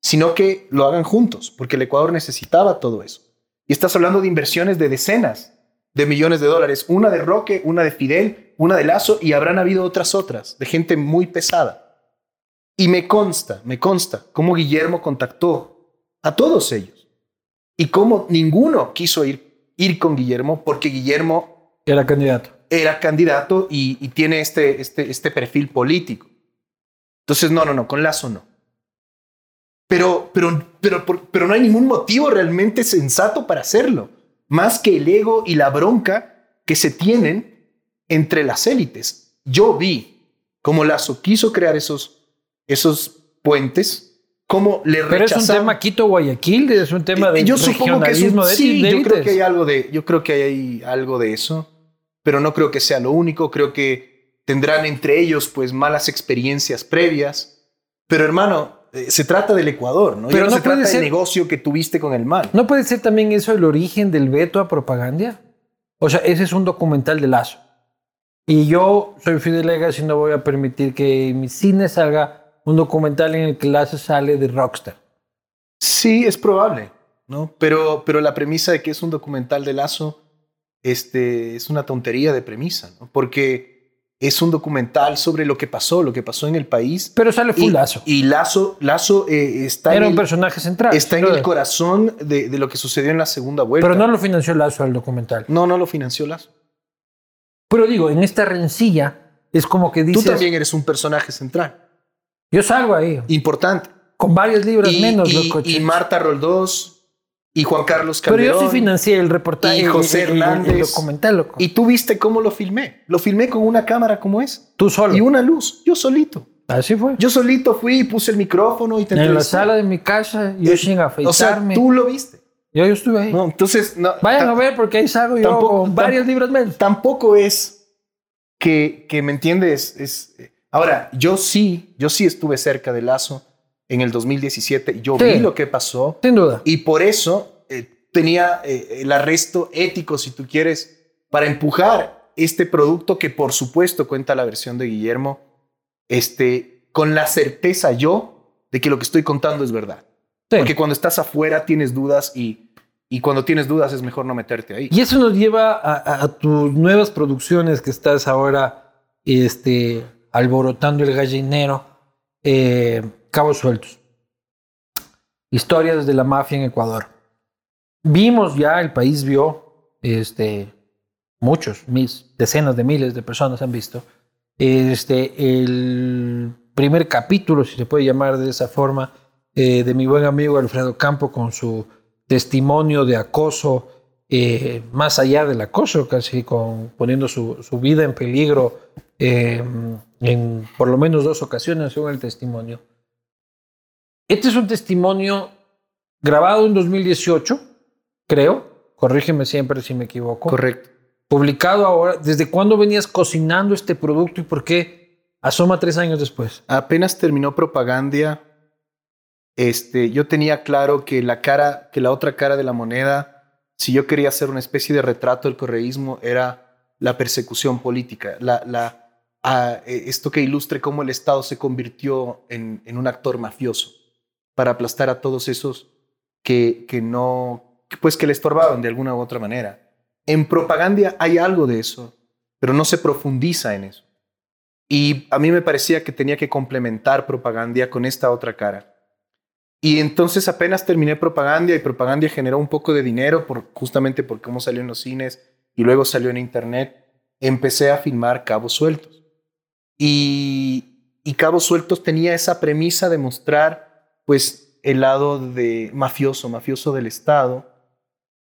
sino que lo hagan juntos, porque el Ecuador necesitaba todo eso. Y estás hablando de inversiones de decenas de millones de dólares, una de Roque, una de Fidel, una de Lazo, y habrán habido otras otras, de gente muy pesada. Y me consta, me consta cómo Guillermo contactó a todos ellos y cómo ninguno quiso ir ir con Guillermo porque Guillermo era candidato. Era candidato y, tiene este, este, este perfil político. Entonces, no, no, no, con Lazo no. Pero, pero, pero, pero no hay ningún motivo realmente sensato para hacerlo, más que el ego y la bronca que se tienen entre las élites. Yo vi cómo Lazo quiso crear esos, esos puentes cómo le Pero es un tema Quito-Guayaquil, es un tema de yo regionalismo que sí, yo creo que hay algo de, yo creo que hay algo de eso, pero no creo que sea lo único. Creo que tendrán entre ellos pues malas experiencias previas. Pero hermano, eh, se trata del Ecuador, ¿no? Pero no, se trata del negocio que tuviste con el mal. ¿No puede ser también eso el origen del veto a propaganda? O sea, ese es un documental de Lazo. Y yo soy Fidel Legas y no voy a permitir que mi cine salga un documental en el que Lazo sale de Rockstar. Sí, es probable, ¿no? Pero, pero la premisa de que es un documental de Lazo este, es una tontería de premisa, ¿no? Porque es un documental sobre lo que pasó, lo que pasó en el país. Pero sale full y, Lazo. Y Lazo, Lazo eh, está, Era en un el, personaje central. está en el corazón de, de lo que sucedió en la segunda vuelta. Pero no lo financió Lazo al documental. no, no lo financió Lazo. Pero digo, en esta rencilla es como que Tú dices, también eres un personaje central, yo salgo ahí importante. con varias libras Y, menos, y- loco. y Marta Roldós y Juan Carlos Pero Calderón. yo sí financié el reportaje, y José el- el- el Hernández. documental, loco. Y tú viste cómo lo filmé. Lo filmé con una cámara como es. tú solo. Y una luz. Yo solito. Así fue. Yo solito fui y puse el micrófono y te en la sala de mi casa, yo Eh, sin O sea, afeitarme. tú lo viste. yo, yo estuve ahí. No, entonces, no, Vayan a ver porque ahí salgo yo tampoco- con varias tam- libras menos. tampoco es que, que me entiendes. Es, ahora, yo sí, yo sí estuve cerca de Lazo en el 2017. Yo Sí. vi lo que pasó Sin duda. y por eso eh, tenía eh, el arresto ético, si tú quieres, para empujar este producto que por supuesto cuenta la versión de Guillermo, este, con la certeza yo de que lo que estoy contando es verdad. Sí. Porque cuando estás afuera tienes dudas y, y cuando tienes dudas es mejor no meterte ahí. Y eso nos lleva a, a- a tus nuevas producciones que estás ahora este, alborotando el gallinero, eh, Cabos Sueltos. Historias de la mafia en Ecuador. Vimos ya, el país vio, este, muchos, mis, decenas de miles de personas han visto, este, el primer capítulo, si se puede llamar de esa forma, eh, de mi buen amigo Alfredo Campo con su testimonio de acoso, eh, más allá del acoso, casi con, poniendo su, su vida en peligro eh, en por lo menos dos ocasiones, según el testimonio. Este es un testimonio grabado en 2018, creo, corrígeme siempre si me equivoco. Correcto. Publicado ahora, ¿desde cuándo venías cocinando este producto y por qué asoma tres años después? Apenas terminó propaganda, este, yo tenía claro que la cara, que la otra cara de la moneda, si yo quería hacer una especie de retrato del correísmo, era la persecución política, la, la, a, eh, esto que ilustre cómo el Estado se convirtió en, en un actor mafioso para aplastar a todos esos que, que no, pues que le estorbaban de alguna u otra manera. En propaganda hay algo de eso, pero no se profundiza en eso. Y a mí me parecía que tenía que complementar propaganda con esta otra cara. Y entonces apenas terminé propaganda y propaganda generó un poco de dinero por, justamente por cómo salió en los cines y luego salió en internet. Empecé a filmar Cabos Sueltos. Y, y Cabos Sueltos tenía esa premisa de mostrar pues el lado de mafioso, mafioso del Estado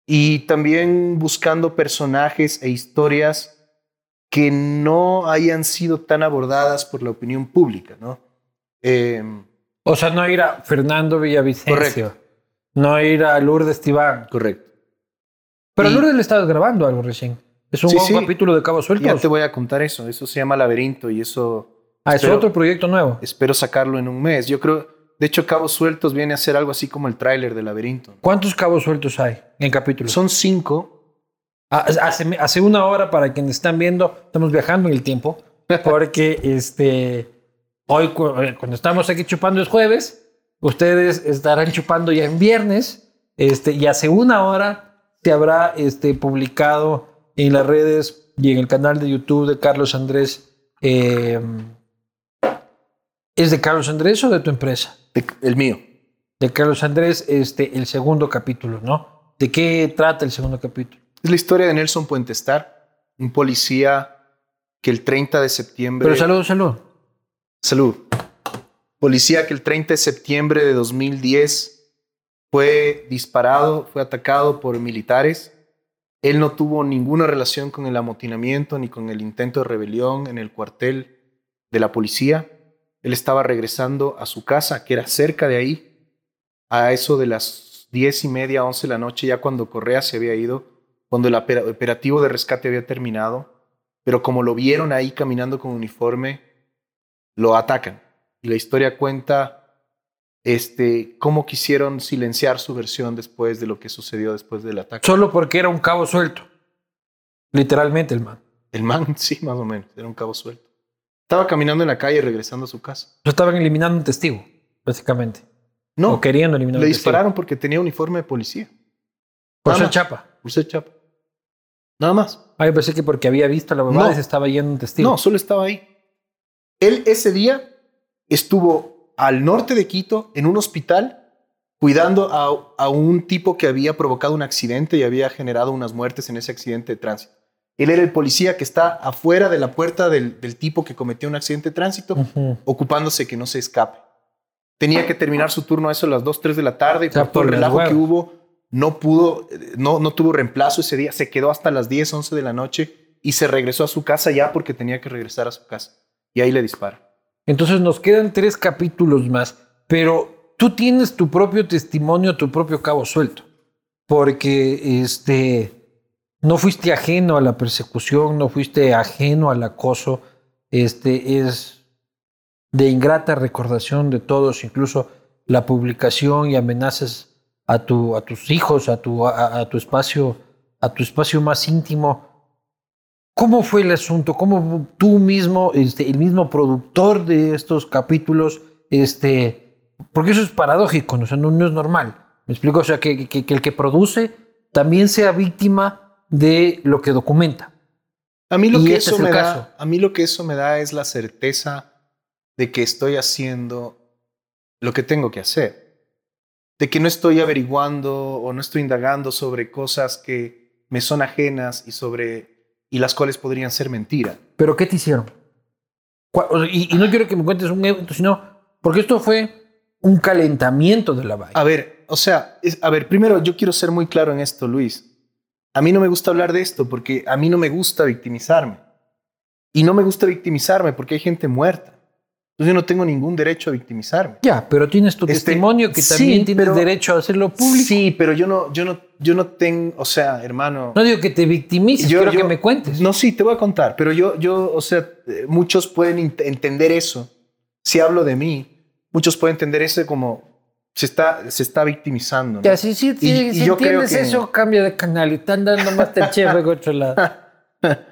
y también buscando personajes e historias que no hayan sido tan abordadas por la opinión pública, ¿no? Eh, O sea, no ir a Fernando Villavicencio, Correcto. no ir a Lourdes Tibán. correcto. Pero Y- Lourdes le estabas grabando algo recién. Es un Sí, capítulo de Cabos Ya Sueltos. te voy a contar eso. Eso se llama Laberinto y eso Ah, es otro proyecto nuevo. espero sacarlo en un mes. Yo creo, de hecho, Cabos Sueltos viene a ser algo así como el tráiler de Laberinto. ¿Cuántos cabos sueltos hay en capítulos? Son cinco. Ah, Hace, hace una hora, para quienes están viendo, estamos viajando en el tiempo, porque este, hoy cu- eh, cuando estamos aquí chupando es jueves, ustedes estarán chupando ya en viernes, este, y hace una hora se habrá este, publicado en las redes y en el canal de YouTube de Carlos Andrés. eh, ¿Es de Carlos Andrés o de tu empresa? de- el mío. De Carlos Andrés, este, el segundo capítulo, ¿no? ¿De qué trata el segundo capítulo? Es la historia de Nelson Puentestar, un policía que el 30 de septiembre... Pero salud, salud. Salud. Policía que el 30 de septiembre de 2010 fue disparado, fue atacado por militares. Él no tuvo ninguna relación con el amotinamiento ni con el intento de rebelión en el cuartel de la policía. Él estaba regresando a su casa, que era cerca de ahí, a eso de las diez y media, once de la noche, ya cuando Correa se había ido, cuando el opera- operativo de rescate había terminado. Pero como lo vieron ahí caminando con uniforme, lo atacan. Y la historia cuenta este, cómo quisieron silenciar su versión después de lo que sucedió después del ataque. Solo porque era un cabo suelto. Literalmente el man. El man, sí, más o menos, era un cabo suelto. Estaba caminando en la calle regresando a su casa. Estaban eliminando un testigo, básicamente. No, o queriendo eliminar le un testigo. dispararon porque tenía uniforme de policía. Por ser chapa. Por ser chapa. Nada más. Ah, yo pensé que porque había visto a la mamá No. se estaba yendo un testigo. No, solo estaba ahí. Él ese día estuvo al norte de Quito en un hospital cuidando a, a un tipo que había provocado un accidente y había generado unas muertes en ese accidente de tránsito. Él era el policía que está afuera de la puerta del, del tipo que cometió un accidente de tránsito, Ujú. ocupándose que no se escape. Tenía que terminar su turno a eso a las 2, 3 de la tarde y O sea, por todo el relajo que hubo, no pudo, no, no tuvo reemplazo ese día. Se quedó hasta las 10, 11 de la noche y se regresó a su casa ya porque tenía que regresar a su casa. Y ahí le dispara. Entonces nos quedan tres capítulos más, pero tú tienes tu propio testimonio, tu propio cabo suelto, porque este, no fuiste ajeno a la persecución, no fuiste ajeno al acoso, este es de ingrata recordación de todos, incluso la publicación y amenazas a, tu, a tus hijos, a tu, a, tu espacio, a tu espacio más íntimo. ¿Cómo fue el asunto? ¿Cómo tú mismo, este, el mismo productor de estos capítulos, este, porque eso es paradójico, ¿no? No, no es normal. ¿Me explico? O sea, que- que el que produce también sea víctima de lo que documenta. A mí lo Y que este eso es me caso. da, a mí lo que eso me da es la certeza de que estoy haciendo lo que tengo que hacer. De que no estoy averiguando o no estoy indagando sobre cosas que me son ajenas y sobre y las cuales podrían ser mentira. ¿Pero qué te hicieron? Y no quiero que me cuentes un evento, sino porque esto fue un calentamiento de la vaina. A ver, o sea, es- a ver, primero yo quiero ser muy claro en esto, Luis. A mí no me gusta hablar de esto porque a mí no me gusta victimizarme. Y no me gusta victimizarme porque hay gente muerta. Entonces yo no tengo ningún derecho a victimizarme. Ya, pero tienes tu Este, testimonio que sí, también tienes pero- derecho a hacerlo público. Sí, pero yo no, yo no, yo no tengo, o sea, hermano. No digo que te victimices, yo- quiero yo- que me cuentes. No, sí, te voy a contar, pero yo, yo, o sea, eh, muchos pueden entender eso. Si hablo de mí, muchos pueden entender eso como se está, se está victimizando. ¿no? Ya, sí, sí, sí, Y- si yo creo entiendes que- eso, cambia de canal y están dando más Chef en otro lado.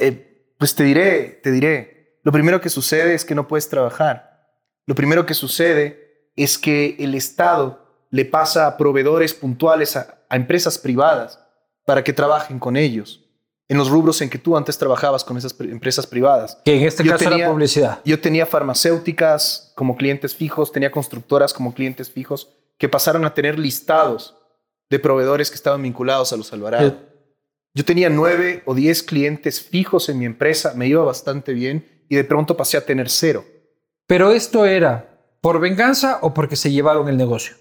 Eh, pues te diré, te diré. Lo primero que sucede es que no puedes trabajar. Lo primero que sucede es que el Estado le pasa a proveedores puntuales, a, a empresas privadas, para que trabajen con ellos, en los rubros en que tú antes trabajabas con esas empresas privadas. Que en este Yo caso tenía- era publicidad. Yo tenía farmacéuticas como clientes fijos, tenía constructoras como clientes fijos, que pasaron a tener listados de proveedores que estaban vinculados a los Alvarado. Yo tenía nueve o diez clientes fijos en mi empresa, me iba bastante bien y de pronto pasé a tener cero. Pero esto era por venganza o porque se llevaron el negocio.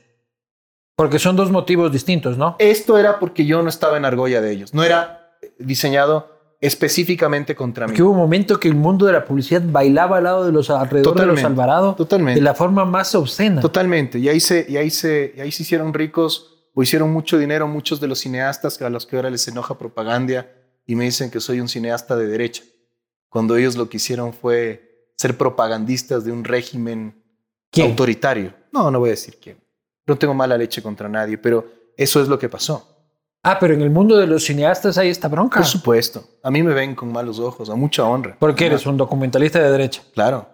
Porque son dos motivos distintos, ¿no? Esto era porque yo no estaba en argolla de ellos, no era diseñado específicamente contra mí. Hubo un momento que el mundo de la publicidad bailaba al lado de los alrededor de Totalmente, los Alvarado Totalmente. de la forma más obscena. Totalmente. Y ahí, se, y, ahí se, y ahí se hicieron ricos o hicieron mucho dinero muchos de los cineastas a los que ahora les enoja propaganda y me dicen que soy un cineasta de derecha, cuando ellos lo que hicieron fue ser propagandistas de un régimen ¿Quién? autoritario. No, no voy a decir quién. No tengo mala leche contra nadie, pero eso es lo que pasó. Ah, pero en el mundo de los cineastas hay esta bronca. Por supuesto. A mí me ven con malos ojos, a mucha honra. Porque eres un documentalista de derecha. Claro.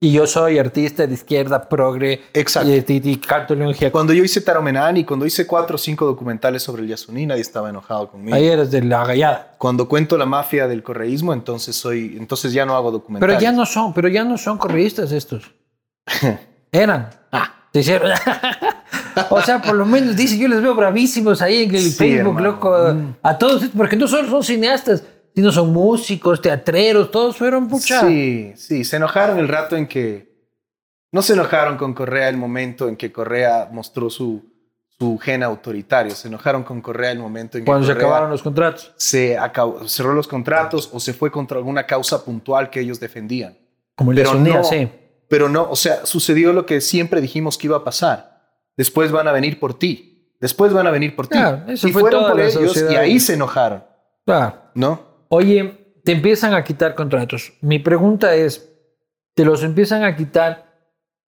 Y yo soy artista de izquierda, progre. Exacto. Y, y, y. Cuando yo hice Taromenani, cuando hice cuatro o cinco documentales sobre el Yasuní, nadie estaba enojado conmigo. Ahí eres de la gallada. Cuando cuento la mafia del correísmo, entonces soy, entonces ya no hago documentales. Pero ya no son, pero ya no son correístas estos. Eran. Ah. Se hicieron. o sea, por lo menos dice, yo les veo bravísimos ahí en el Sí, Facebook, hermano. loco. Mm. A todos, porque no solo son cineastas, sino son músicos, teatreros, todos fueron pucha. Sí, sí, se enojaron el rato en que no se enojaron con Correa el momento en que Correa mostró su, su gen autoritario, se enojaron con Correa el momento en que Cuando se acabaron los contratos. se acabó- cerró los contratos o se fue contra alguna causa puntual que ellos defendían. Como el Pero de Sunía, no, sí. Pero no, o sea, sucedió lo que siempre dijimos que iba a pasar. Después van a venir por ti. Después van a venir por ti. Eso y fue fueron por ellos y ahí se enojaron, Claro. ¿no? Oye, te empiezan a quitar contratos. Mi pregunta es, ¿te los empiezan a quitar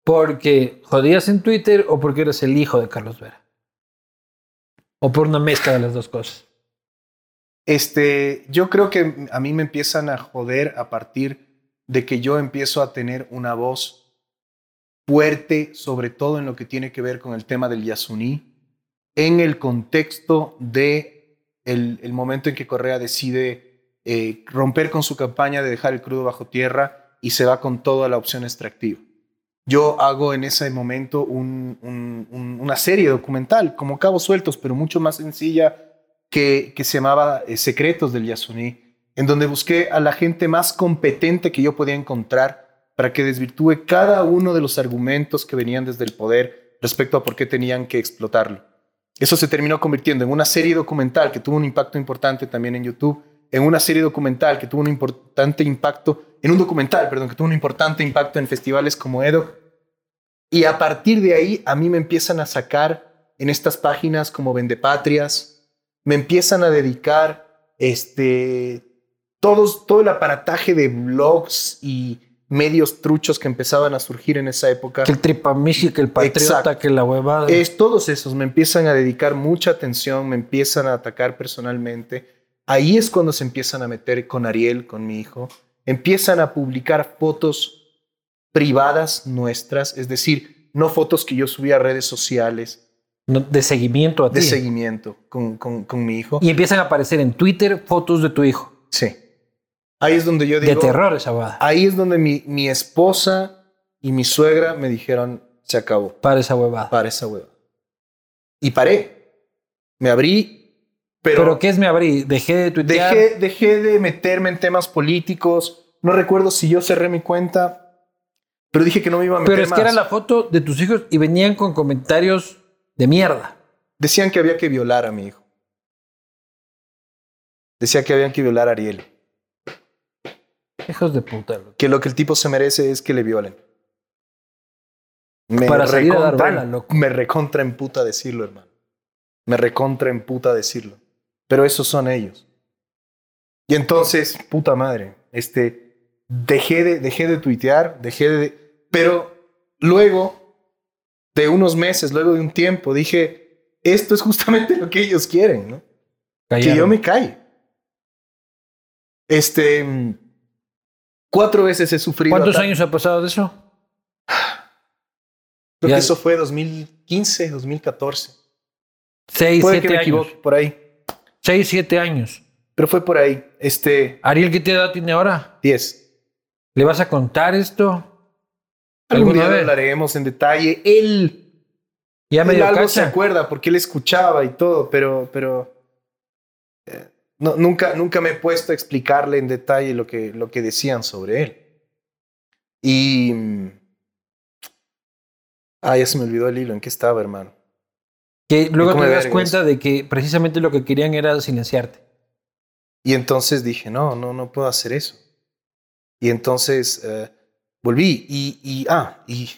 porque jodías en Twitter o porque eres el hijo de Carlos Vera? O por una mezcla de las dos cosas. Este, yo creo que a mí me empiezan a joder a partir de que yo empiezo a tener una voz fuerte, sobre todo en lo que tiene que ver con el tema del Yasuní, en el contexto de el, el momento en que Correa decide eh, romper con su campaña de dejar el crudo bajo tierra y se va con toda la opción extractiva. Yo hago en ese momento un, un, un, una serie documental, como Cabos Sueltos, pero mucho más sencilla, que, que se llamaba eh, Secretos del Yasuní, en donde busqué a la gente más competente que yo podía encontrar para que desvirtúe cada uno de los argumentos que venían desde el poder respecto a por qué tenían que explotarlo. Eso se terminó convirtiendo en una serie documental que tuvo un impacto importante también en YouTube, en una serie documental que tuvo un importante impacto, en un documental, perdón, que tuvo un importante impacto en festivales como EDOC. Y a partir de ahí a mí me empiezan a sacar en estas páginas como Vendepatrias, me empiezan a dedicar este, todos, todo el aparataje de blogs y medios truchos que empezaban a surgir en esa época. Que el tripamichi, que el patriota, Exacto. que la huevada. Es todos esos, me empiezan a dedicar mucha atención, me empiezan a atacar personalmente. Ahí es cuando se empiezan a meter con Ariel, con mi hijo. Empiezan a publicar fotos privadas nuestras, es decir, no fotos que yo subía a redes sociales. De seguimiento a ti. De seguimiento con, con, con mi hijo. Y empiezan a aparecer en Twitter fotos de tu hijo. Sí. Ahí es donde yo digo. De terror esa boda. Ahí es donde mi, mi esposa y mi suegra me dijeron: se acabó. Para esa huevada. Para esa huevada. Y paré. Me abrí. Pero, ¿Pero qué es me abrí? Dejé de tuitear. Dejé, dejé de meterme en temas políticos. No recuerdo si yo cerré mi cuenta. Pero dije que no me iba a meter Pero es más. que era la foto de tus hijos y venían con comentarios de mierda. Decían que había que violar a mi hijo. Decía que habían que violar a Ariel. Hijos de puta. Loco. Que lo que el tipo se merece es que le violen. Me Para salir a dar bala, loco. Me recontra en puta decirlo, hermano. Me recontra en puta decirlo. Pero esos son ellos. Y entonces, puta madre, este, dejé de, dejé de tuitear, dejé de... Pero luego, de unos meses, luego de un tiempo, dije, esto es justamente lo que ellos quieren, ¿no? Callaron. Que yo me calle. Este... Cuatro veces he sufrido. ¿Cuántos años ha pasado de eso? Creo ya. que eso fue 2015, 2014. Seis, Puede siete que me años. por ahí. Seis, siete años. Pero fue por ahí. Este. Ariel, ¿qué edad tiene ahora? Diez. ¿Le vas a contar esto? Algún día lo hablaremos en detalle. Él. Ya me él algo se acuerda porque él escuchaba y todo, pero, pero eh, no, nunca, nunca me he puesto a explicarle en detalle lo que, lo que decían sobre él. Y... Ah, ya se me olvidó el hilo. ¿En qué estaba, hermano? Que luego te das cuenta de que precisamente lo que querían era silenciarte. Y entonces dije, no, no, no puedo hacer eso. Y entonces eh, volví y, y, ah, y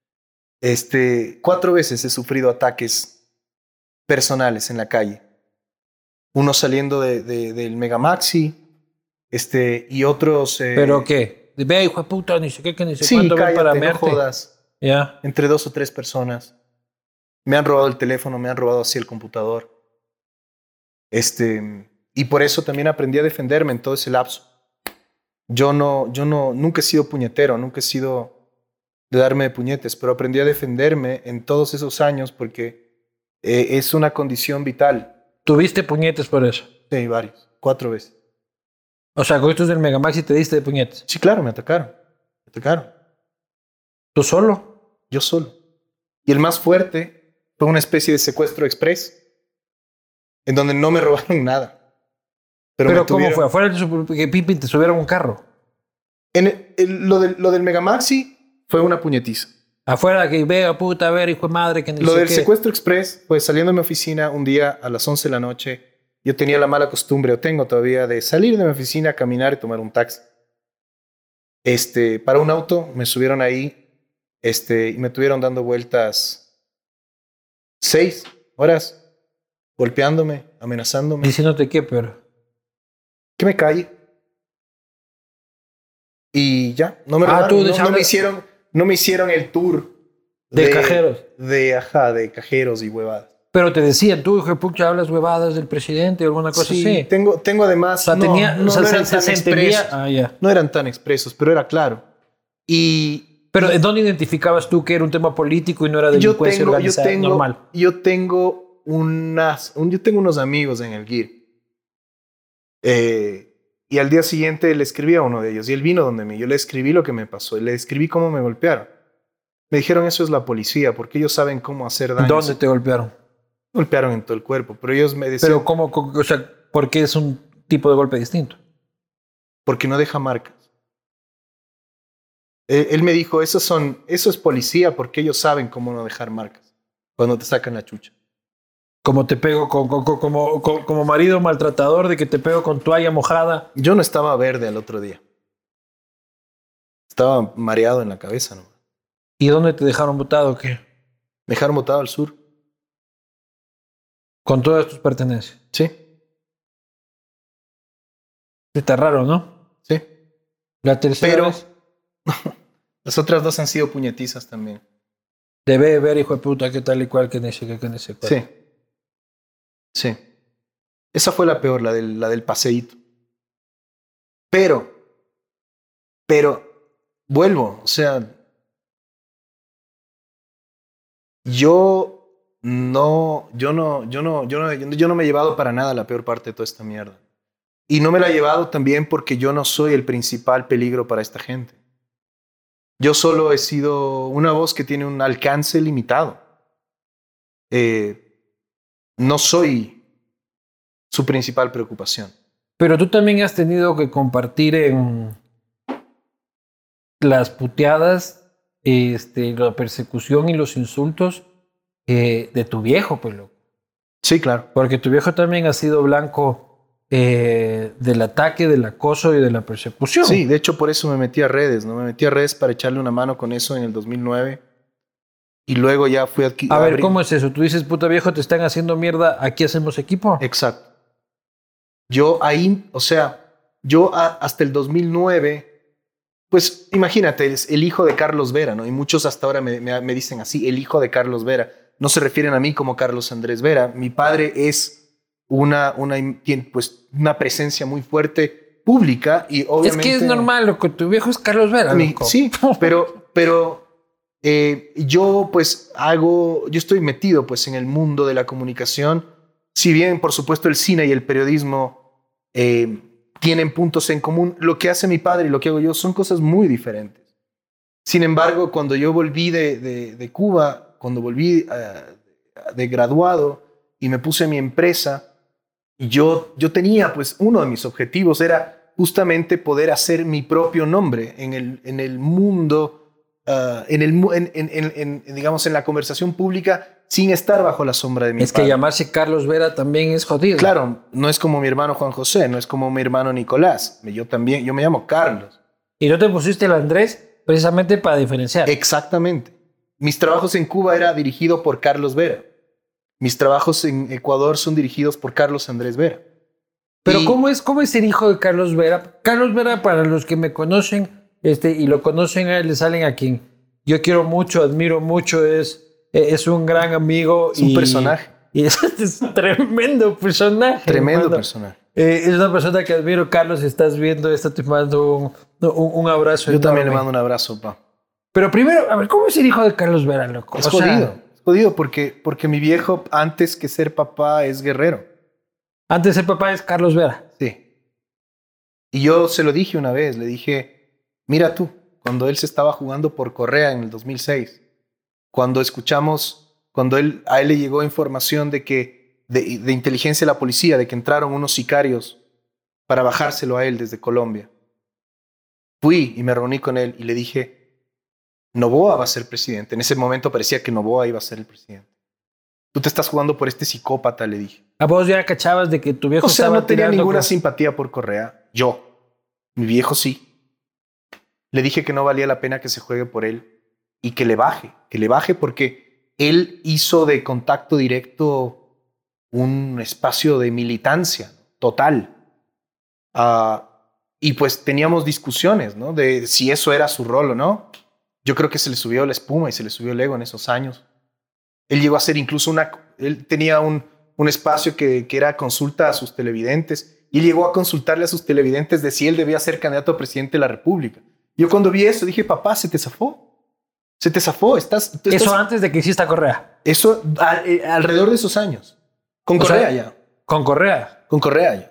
este, cuatro veces he sufrido ataques personales en la calle uno saliendo de, de, del Megamaxi, este, y otros... Eh, ¿Pero qué? Ve, hijo de puta, ni sé qué, que ni sé sí, cuánto cállate, para no jodas. Ya. Entre dos o tres personas. Me han robado el teléfono, me han robado así el computador. Este, y por eso también aprendí a defenderme en todo ese lapso. Yo no, yo no, nunca he sido puñetero, nunca he sido de darme de puñetes, pero aprendí a defenderme en todos esos años porque eh, es una condición vital. ¿Tuviste puñetes por eso? Sí, varios. Cuatro veces. O sea, con estos del Megamax y te diste de puñetes. Sí, claro, me atacaron. Me atacaron. ¿Tú solo? Yo solo. Y el más fuerte fue una especie de secuestro express, en donde no me robaron nada. Pero, ¿Pero ¿cómo fue? ¿Afuera que Pipi te subieron un carro? En el, el, lo, del, lo del Megamaxi fue una puñetiza. Afuera que vea, puta, a ver, hijo de madre, que Lo del qué. secuestro express, pues saliendo de mi oficina un día a las 11 de la noche, yo tenía la mala costumbre, o tengo todavía, de salir de mi oficina, caminar y tomar un taxi. Este, para un auto, me subieron ahí, este, y me tuvieron dando vueltas seis horas, golpeándome, amenazándome. Diciéndote qué, pero. Que me calle. Y ya, no me, Ah, robaron, no, no me hicieron, no me hicieron el tour De cajeros. De, ajá, de cajeros y huevadas. Pero te decían, tú, hijo de pucha, hablas huevadas del presidente o alguna cosa sí, así. Tengo, tengo además. O sea, no, tenía, no, o sea, no eran se, tan se entendía. expresos. Ah, ya. No eran tan expresos, pero era claro. Y Pero ¿en dónde identificabas tú que era un tema político y no era yo delincuencia tengo, yo organizada tengo, normal? yo tengo unas, un- yo tengo unos amigos en el GIR Eh, y al día siguiente le escribí a uno de ellos y él vino donde mí. Yo le escribí lo que me pasó y le escribí cómo me golpearon. Me dijeron eso es la policía porque ellos saben cómo hacer daño. ¿Dónde te golpearon? Golpearon en todo el cuerpo, pero ellos me decían... Pero cómo, o sea, ¿por qué es un tipo de golpe distinto? Porque no deja marcas. Eh, él me dijo, eso, son, eso es policía porque ellos saben cómo no dejar marcas cuando te sacan la chucha. Como te pego con, como, como, marido maltratador de que te pego con toalla mojada. Yo no estaba verde al otro día. Estaba mareado en la cabeza, ¿no? ¿Y dónde te dejaron botado o qué? Me dejaron botado al sur. ¿Con todas tus pertenencias? Sí. Está raro, ¿no? Sí. La tercera Pero las otras dos han sido puñetizas también. Debe ver, hijo de puta, qué tal y cual, que ese, que ese cual. Sí. Sí. Esa fue la peor, la del, la del paseíto. Pero, pero, vuelvo, o sea, yo no, yo no, yo no, yo no, yo no me he llevado para nada la peor parte de toda esta mierda. Y no me la he llevado también porque yo no soy el principal peligro para esta gente. Yo solo he sido una voz que tiene un alcance limitado. Eh, no soy su principal preocupación. Pero tú también has tenido que compartir en las puteadas, este, la persecución y los insultos eh, de tu viejo, pues loco. Sí, claro. Porque tu viejo también ha sido blanco eh, del ataque, del acoso y de la persecución. Sí, de hecho por eso me metí a redes, ¿no? Me metí a redes para echarle una mano con eso en el 2009 y luego ya fui aquí. A, ver, ¿cómo es eso? Tú dices, puta viejo, te están haciendo mierda, aquí hacemos equipo. Exacto. Yo ahí, o sea, yo hasta el 2009, pues imagínate, es el hijo de Carlos Vera, ¿no? Y muchos hasta ahora me, me, dicen así, el hijo de Carlos Vera. No se refieren a mí como Carlos Andrés Vera. Mi padre es una, una, pues, una presencia muy fuerte pública y obviamente... Es que es normal, lo que tu viejo es Carlos Vera. sí, pero, pero eh, yo pues hago, yo estoy metido pues en el mundo de la comunicación, si bien por supuesto el cine y el periodismo eh, tienen puntos en común, lo que hace mi padre y lo que hago yo son cosas muy diferentes. Sin embargo, cuando yo volví de, de, Cuba, cuando volví eh, de graduado y me puse mi empresa, yo, yo tenía pues uno de mis objetivos era justamente poder hacer mi propio nombre en el, en el mundo Ah, en, el, en, digamos, en la conversación pública sin estar bajo la sombra de mi Es que llamarse Carlos Vera también es jodido. Claro, no es como mi hermano Juan José, no es como mi hermano Nicolás. Yo también, yo me llamo Carlos. Y no te pusiste el Andrés precisamente para diferenciar. Exactamente. Mis trabajos en Cuba era dirigido por Carlos Vera. Mis trabajos en Ecuador son dirigidos por Carlos Andrés Vera. Pero ¿cómo, es, ¿cómo es el hijo de Carlos Vera? Carlos Vera, para los que me conocen, este, y lo conocen a él, le salen a quien yo quiero mucho, admiro mucho, es, es un gran amigo. Es un personaje. Y es, un tremendo personaje. Tremendo personaje. Eh, es una persona que admiro, Carlos, si estás viendo esto, te mando un, un, abrazo. Yo también le mando un abrazo, pa. Pero primero, a ver, ¿cómo es el hijo de Carlos Vera, loco? Es jodido. es jodido porque, porque mi viejo, antes que ser papá, es guerrero. Antes de ser papá es Carlos Vera. Sí. Y yo se lo dije una vez, le dije, Mira tú, cuando él se estaba jugando por Correa en el 2006, cuando escuchamos, cuando él, a él le llegó información de que, de, de inteligencia de la policía, de que entraron unos sicarios para bajárselo a él desde Colombia. Fui y me reuní con él y le dije, Novoa va a ser presidente. En ese momento parecía que Novoa iba a ser el presidente. Tú te estás jugando por este psicópata, le dije. ¿A vos ya cachabas de que tu viejo o sea, no tenía ninguna simpatía por Correa. Yo. Mi viejo sí. Le dije que no valía la pena que se juegue por él y que le baje, que le baje porque él hizo de contacto directo un espacio de militancia total. Ah, y pues teníamos discusiones, ¿no? De si eso era su rol o no. Yo creo que se le subió la espuma y se le subió el ego en esos años. Él llegó a ser incluso una... Él tenía un, un espacio que, que era consulta a sus televidentes y llegó a consultarle a sus televidentes de si él debía ser candidato a presidente de la República. Yo cuando vi eso dije, papá, se te zafó. Se te zafó. Estás, eso antes de que hiciste Correa. Eso eh, alrededor de esos años. Con Correa ya. Con Correa. Con Correa ya.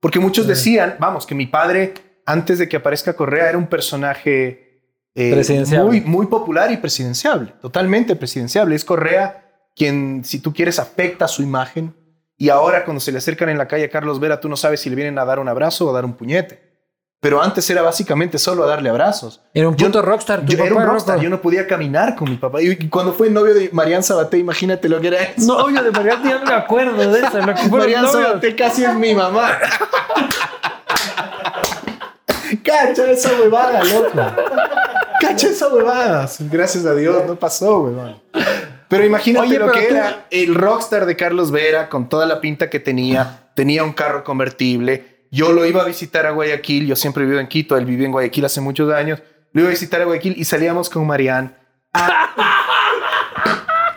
Porque muchos decían, vamos, que mi padre, antes de que aparezca Correa, era un personaje eh, muy, muy popular y presidenciable, totalmente presidenciable. Es Correa quien, si tú quieres, afecta su imagen. Y ahora cuando se le acercan en la calle a Carlos Vera, tú no sabes si le vienen a dar un abrazo o a dar un puñete. Pero antes era básicamente solo a darle abrazos. Era un punto rockstar. Yo, era un rockstar. Yo no podía caminar con mi papá. Y cuando fue novio de Marian Sabaté, imagínate lo que era eso. Novio de Marian, ya no me acuerdo de eso. Marian Sabaté casi es mi mamá. Cacha esa huevada, loco. Cacha esa huevada. Gracias a Dios, no pasó, huevón. Pero imagínate lo que era el rockstar de Carlos Vera con toda la pinta que tenía. Tenía un carro convertible yo lo iba a visitar a Guayaquil, yo siempre vivo en Quito, él vivió en Guayaquil hace muchos años, lo iba a visitar a Guayaquil y salíamos con Marianne.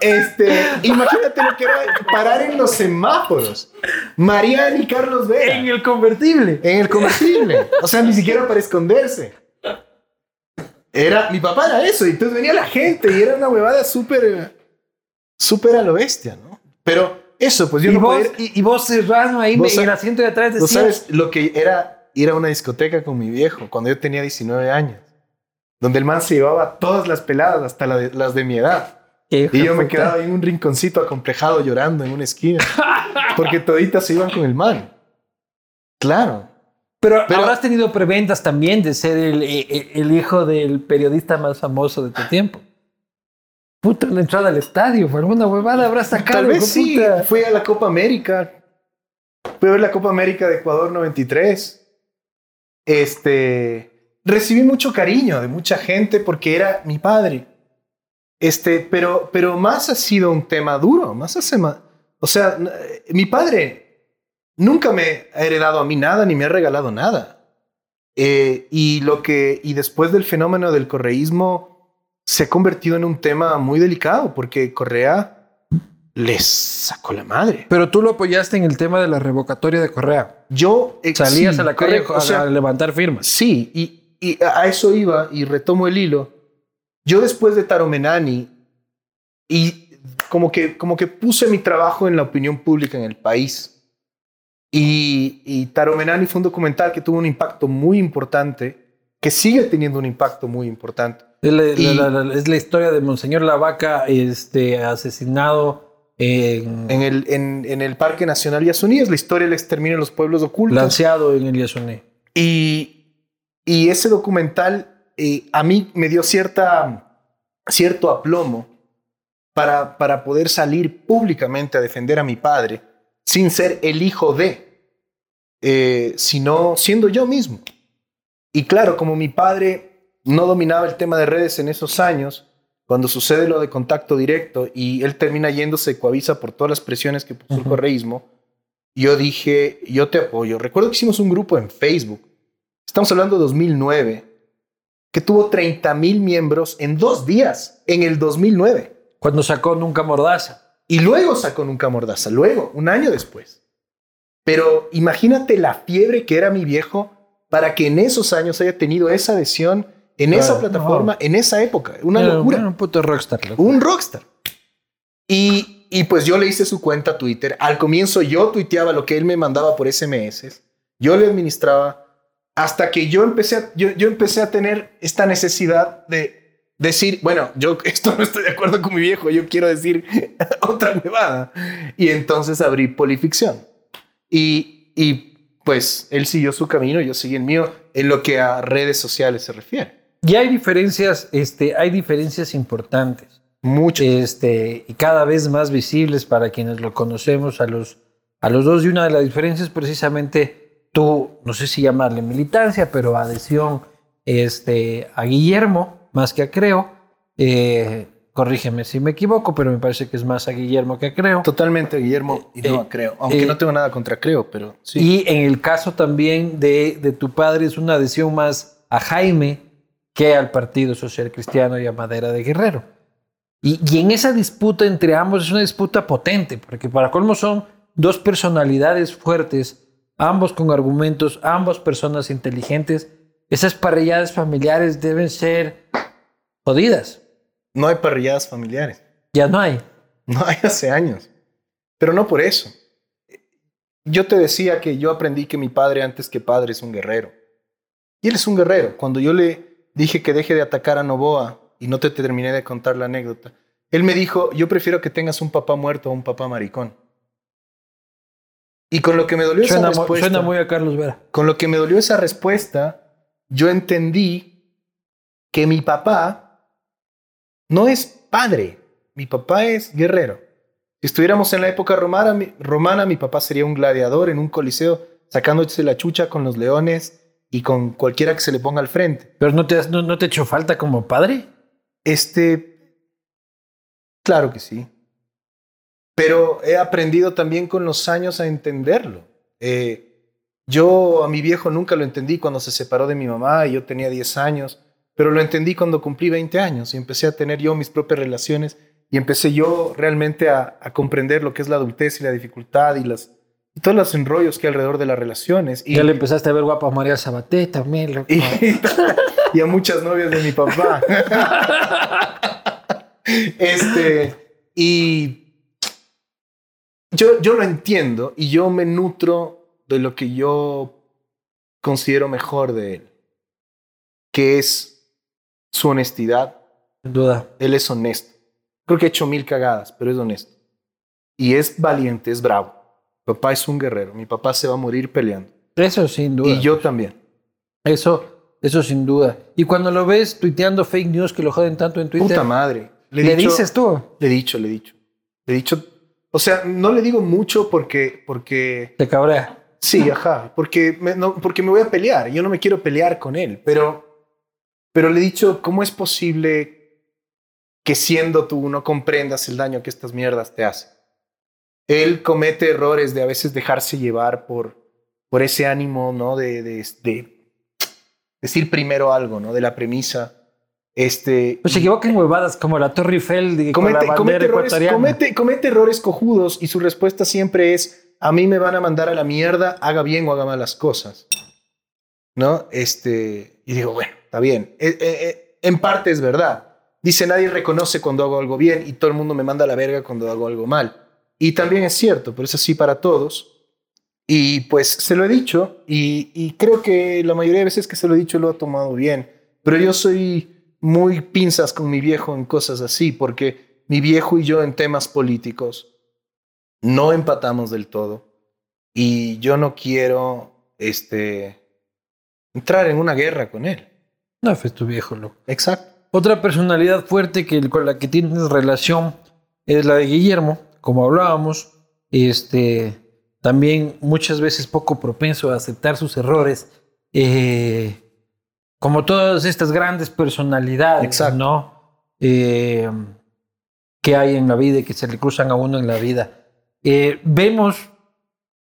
Este, imagínate lo que era parar en los semáforos. Marianne y Carlos Vera. En el convertible. En el convertible. O sea, ni siquiera para esconderse. Era, mi papá era eso, y entonces venía la gente y era una huevada súper, súper a lo bestia, ¿no? Pero eso, pues yo y no vos, y, vos cerrando ahí en el asiento de atrás ¿Tú sabes lo que era ir a una discoteca con mi viejo cuando yo tenía 19 años? Donde el man se llevaba todas las peladas, hasta las de mi edad. Y yo me quedaba en un rinconcito acomplejado llorando en una esquina. porque toditas se iban con el man. Claro. Pero, Pero, habrás tenido preventas también de ser el, el hijo del periodista más famoso de tu tiempo. Puta, la entrada al estadio, fue alguna huevada habrá sacado. Tal vez sí, fui a la Copa América. Fui a ver la Copa América de Ecuador 93. Este, recibí mucho cariño de mucha gente porque era mi padre. Este, pero, pero más ha sido un tema duro, más hace más. O sea, mi padre nunca me ha heredado a mí nada ni me ha regalado nada. Eh, y lo que, y después del fenómeno del correísmo, se ha convertido en un tema muy delicado porque Correa les sacó la madre. Pero tú lo apoyaste en el tema de la revocatoria de Correa. Yo salías a la calle a, levantar firmas. Sí, y, y, a eso iba y retomo el hilo. Yo después de Taromenani y como que, como que puse mi trabajo en la opinión pública en el país. Y, y Taromenani fue un documental que tuvo un impacto muy importante, que sigue teniendo un impacto muy importante. Es la, historia de Monseñor Lavaca este, asesinado en, en, el, en, el Parque Nacional Yasuní. Es la historia del exterminio de los pueblos ocultos. Lanceado en el Yasuní. Y, y ese documental eh, a mí me dio cierta, cierto aplomo para, para poder salir públicamente a defender a mi padre sin ser el hijo de, eh, sino siendo yo mismo. Y claro, como mi padre no dominaba el tema de redes en esos años, cuando sucede lo de contacto directo y él termina yéndose coavisa por todas las presiones que puso el correísmo, yo dije, yo te apoyo. Recuerdo que hicimos un grupo en Facebook, estamos hablando de 2009, que tuvo 30 mil miembros en dos días, en el 2009. Cuando sacó Nunca Mordaza. Y luego sacó Nunca Mordaza, luego, un año después. Pero imagínate la fiebre que era mi viejo para que en esos años haya tenido esa adhesión en esa plataforma, en esa época. Una locura. Un puto rockstar. Un rockstar. Y, y, pues yo le hice su cuenta Twitter. Al comienzo yo tuiteaba lo que él me mandaba por SMS. Yo le administraba hasta que yo empecé a, yo, yo empecé a tener esta necesidad de decir, bueno, yo esto no estoy de acuerdo con mi viejo, yo quiero decir otra huevada. Y entonces abrí Polificción. Y, y pues él siguió su camino, yo seguí el mío en lo que a redes sociales se refiere. Y hay diferencias, este, hay diferencias importantes. Muchas. Este, y cada vez más visibles para quienes lo conocemos a los, a los dos. Y una de las diferencias precisamente tú, no sé si llamarle militancia, pero adhesión este, a Guillermo, más que a Creo. Eh, corrígeme si me equivoco, pero me parece que es más a Guillermo que a Creo. Totalmente a Guillermo y no a eh, Creo, aunque eh, no tengo nada contra Creo, pero sí. Y en el caso también de, de tu padre es una adhesión más a Jaime que al Partido Social Cristiano y a Madera de Guerrero. Y, en esa disputa entre ambos es una disputa potente, porque para colmo son dos personalidades fuertes, ambos con argumentos, ambas personas inteligentes. Esas parrilladas familiares deben ser jodidas. No hay parrilladas familiares. Ya no hay. No hay hace años. Pero no por eso. yo te decía que yo aprendí que mi padre antes que padre es un guerrero. Y él es un guerrero. Cuando yo le dije que deje de atacar a Novoa y no te terminé de contar la anécdota, él me dijo, yo prefiero que tengas un papá muerto a un papá maricón. Y con lo que me dolió esa respuesta... Suena muy a Carlos Vera. Con lo que me dolió esa respuesta, yo entendí que mi papá no es padre, mi papá es guerrero. Si estuviéramos en la época romana mi, romana, mi papá sería un gladiador en un coliseo, sacándose la chucha con los leones y con cualquiera que se le ponga al frente. ¿Pero no te, no, no te echó falta como padre? Este, claro que sí. Pero he aprendido también con los años a entenderlo. Eh, yo a mi viejo nunca lo entendí cuando se separó de mi mamá y yo tenía 10 años, pero lo entendí cuando cumplí 20 años y empecé a tener yo mis propias relaciones y empecé yo realmente a, comprender lo que es la adultez y la dificultad y, las, todos los enrollos que hay alrededor de las relaciones. Y, ya le empezaste a ver guapa a María Sabaté también. Y, y, a muchas novias de mi papá. este, y yo, yo lo entiendo y yo me nutro de lo que yo considero mejor de él, que es su honestidad. Sin duda. Él es honesto. Creo que ha hecho mil cagadas, pero es honesto. Y es valiente, es bravo. Papá es un guerrero. Mi papá se va a morir peleando. Eso sin duda. Y yo también. Eso, eso sin duda. Y cuando lo ves tuiteando fake news que lo joden tanto en Twitter. Puta madre. Le, dices tú? Le he dicho, le he dicho. Le he dicho. O sea, no le digo mucho porque. porque Te cabrea. Sí, ajá. Porque me, no, porque me voy a pelear. Yo no me quiero pelear con él. Pero, pero le he dicho, ¿cómo es posible que siendo tú no comprendas el daño que estas mierdas te hacen. Él comete errores de a veces dejarse llevar por, por ese ánimo, ¿no? De, de, decir primero algo, ¿no? De la premisa. Este, pues se equivoca en huevadas como la Torre Eiffel comete, la comete errores, comete, comete errores cojudos y su respuesta siempre es a mí me van a mandar a la mierda, haga bien o haga malas cosas. ¿No? Este, y digo, bueno, está bien. Eh, en parte es verdad. Dice, nadie reconoce cuando hago algo bien y todo el mundo me manda a la verga cuando hago algo mal. Y también es cierto, pero es así para todos. Y pues se lo he dicho y, creo que la mayoría de veces que se lo he dicho lo ha tomado bien. Pero yo soy muy pinzas con mi viejo en cosas así, porque mi viejo y yo en temas políticos no empatamos del todo. Y yo no quiero este, entrar en una guerra con él. No, fue tu viejo, loco. Exacto. Otra personalidad fuerte que, con la que tienes relación es la de Guillermo, como hablábamos. Este, también muchas veces poco propenso a aceptar sus errores. Eh, como todas estas grandes personalidades, ¿no? Eh, que hay en la vida y que se le cruzan a uno en la vida. Eh, vemos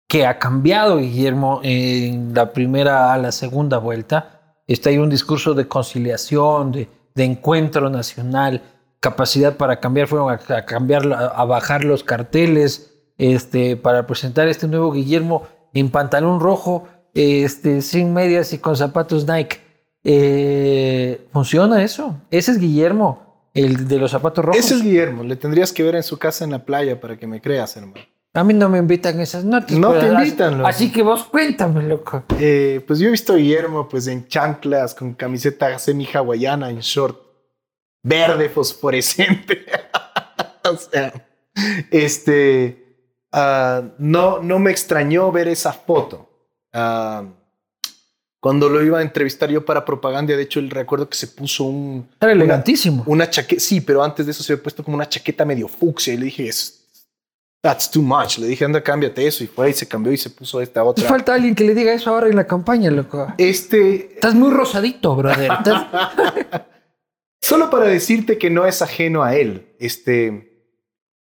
que ha cambiado Guillermo en la primera a la segunda vuelta. Está ahí un discurso de conciliación, de, de encuentro nacional, capacidad para cambiar, fueron a, cambiar, a bajar los carteles, este, para presentar este nuevo Guillermo en pantalón rojo, este, sin medias y con zapatos Nike. Eh, ¿Funciona eso? Ese es Guillermo, el de los zapatos rojos. Ese es Guillermo, le tendrías que ver en su casa en la playa para que me creas, hermano. A mí no me invitan esas notas. No te invitan, loco. Así que vos cuéntame, loco. Eh, pues yo he visto a Guillermo pues en chanclas, con camiseta semi-hawaiana, en short verde fosforescente. o sea, este, ah, no, no me extrañó ver esa foto. Ah, cuando lo iba a entrevistar yo para propaganda, de hecho, el recuerdo que se puso un... Era elegantísimo. Una, chaqueta, sí, pero antes de eso se había puesto como una chaqueta medio fucsia y le dije, That's too much. Le dije, anda, cámbiate eso. Y fue y se cambió y se puso esta otra. falta alguien que le diga eso ahora en la campaña, loco. Este. Estás muy rosadito, brother. Solo para decirte que no es ajeno a él. Este.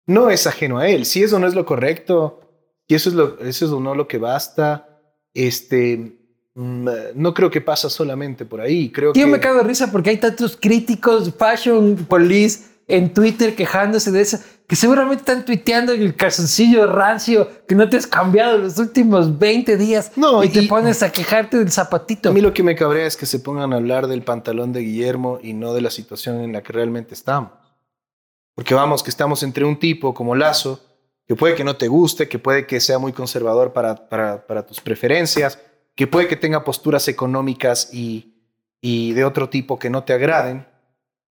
No es ajeno a él. Si eso no es lo correcto, y eso es lo, eso es no lo que basta, este. Mm, no creo que pasa solamente por ahí. Creo Yo me cago de risa porque hay tantos críticos, fashion police en Twitter quejándose de eso, que seguramente están tuiteando el calzoncillo rancio que no te has cambiado los últimos 20 días no, y, te pones a quejarte del zapatito. A mí lo que me cabrea es que se pongan a hablar del pantalón de Guillermo y no de la situación en la que realmente estamos. Porque vamos, que estamos entre un tipo como Lazo que puede que no te guste, que puede que sea muy conservador para, para, tus preferencias, que puede que tenga posturas económicas y, y de otro tipo que no te agraden,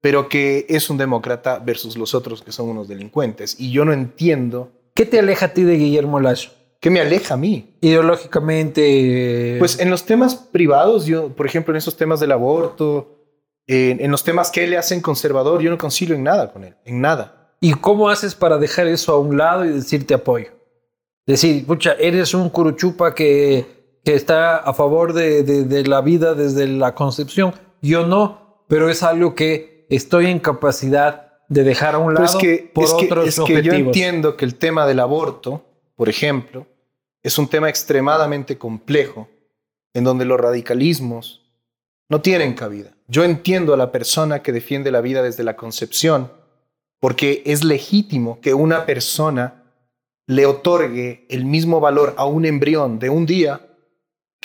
pero que es un demócrata versus los otros que son unos delincuentes. Y yo no entiendo. ¿Qué te aleja a ti de Guillermo Lazo? ¿Qué me aleja a mí? Ideológicamente. Pues en los temas privados, yo, por ejemplo, en esos temas del aborto, en, en los temas que le hacen conservador, yo no concilio en nada con él, en nada. ¿Y cómo haces para dejar eso a un lado y decirte apoyo? Decir, pucha, eres un curuchupa que, que está a favor de, de, la vida desde la concepción. Yo no, pero es algo que estoy en capacidad de dejar a un lado es que, por otros es que yo entiendo que el tema del aborto, por ejemplo, es un tema extremadamente complejo en donde los radicalismos no tienen cabida. Yo entiendo a la persona que defiende la vida desde la concepción porque es legítimo que una persona le otorgue el mismo valor a un embrión de un día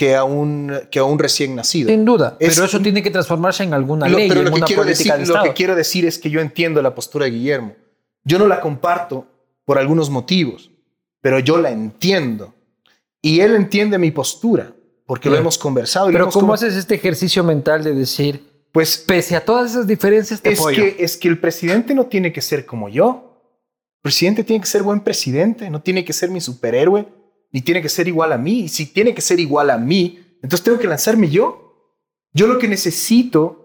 que a un, que a un recién nacido. Sin duda, pero eso tiene que transformarse en alguna ley, pero lo que quiero decir, Lo que quiero decir es que yo entiendo la postura de Guillermo. Yo no la comparto por algunos motivos, pero yo la entiendo. Y él entiende mi postura, porque lo hemos conversado. pero ¿cómo haces este ejercicio mental de decir, pues pese a todas esas diferencias, te es Que, es que el presidente no tiene que ser como yo. El presidente tiene que ser buen presidente, no tiene que ser mi superhéroe, ni tiene que ser igual a mí. Y si tiene que ser igual a mí, entonces tengo que lanzarme yo. Yo lo que necesito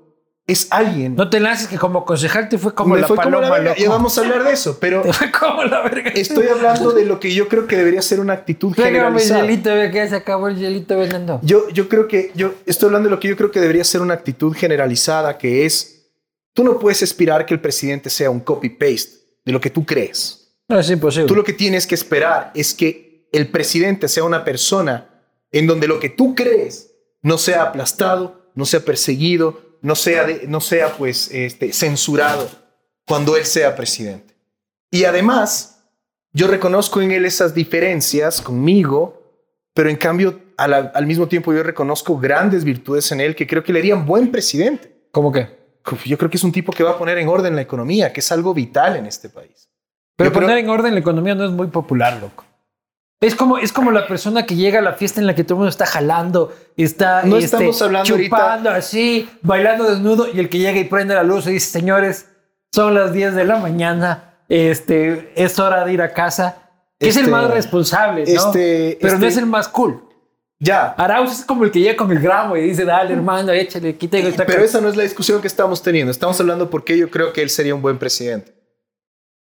es alguien. No te lances que como concejal te fue como la paloma. ya vamos a hablar de eso, pero como la verga. estoy hablando de lo que yo creo que debería ser una actitud generalizada. Hielito, que se acabó el hielito vendiendo. Yo, yo creo que yo estoy hablando de lo que yo creo que debería ser una actitud generalizada, que es tú no puedes aspirar que el presidente sea un copy paste de lo que tú crees. No es imposible. Tú lo que tienes que esperar es que el presidente sea una persona en donde lo que tú crees no sea aplastado, no sea perseguido, no sea, no sea pues este, censurado cuando él sea presidente. Y además, yo reconozco en él esas diferencias conmigo, pero en cambio al, al mismo tiempo yo reconozco grandes virtudes en él que creo que le harían buen presidente. ¿Cómo qué? Yo creo que es un tipo que va a poner en orden la economía, que es algo vital en este país. Pero poner en orden la economía no es muy popular, loco. Es como, es como la persona que llega a la fiesta en la que todo el mundo está jalando, está no este, estamos hablando chupando así, bailando desnudo, y el que llega y prende la luz y dice, señores, son las 10 de la mañana, este, es hora de ir a casa. es el este, más responsable, ¿no? Este, Pero no es el más cool. Ya. Arauz es como el que llega con el gramo y dice, dale, hermano, échale, quítale. Pero esa no es la discusión que estamos teniendo. Estamos hablando porque yo creo que él sería un buen presidente.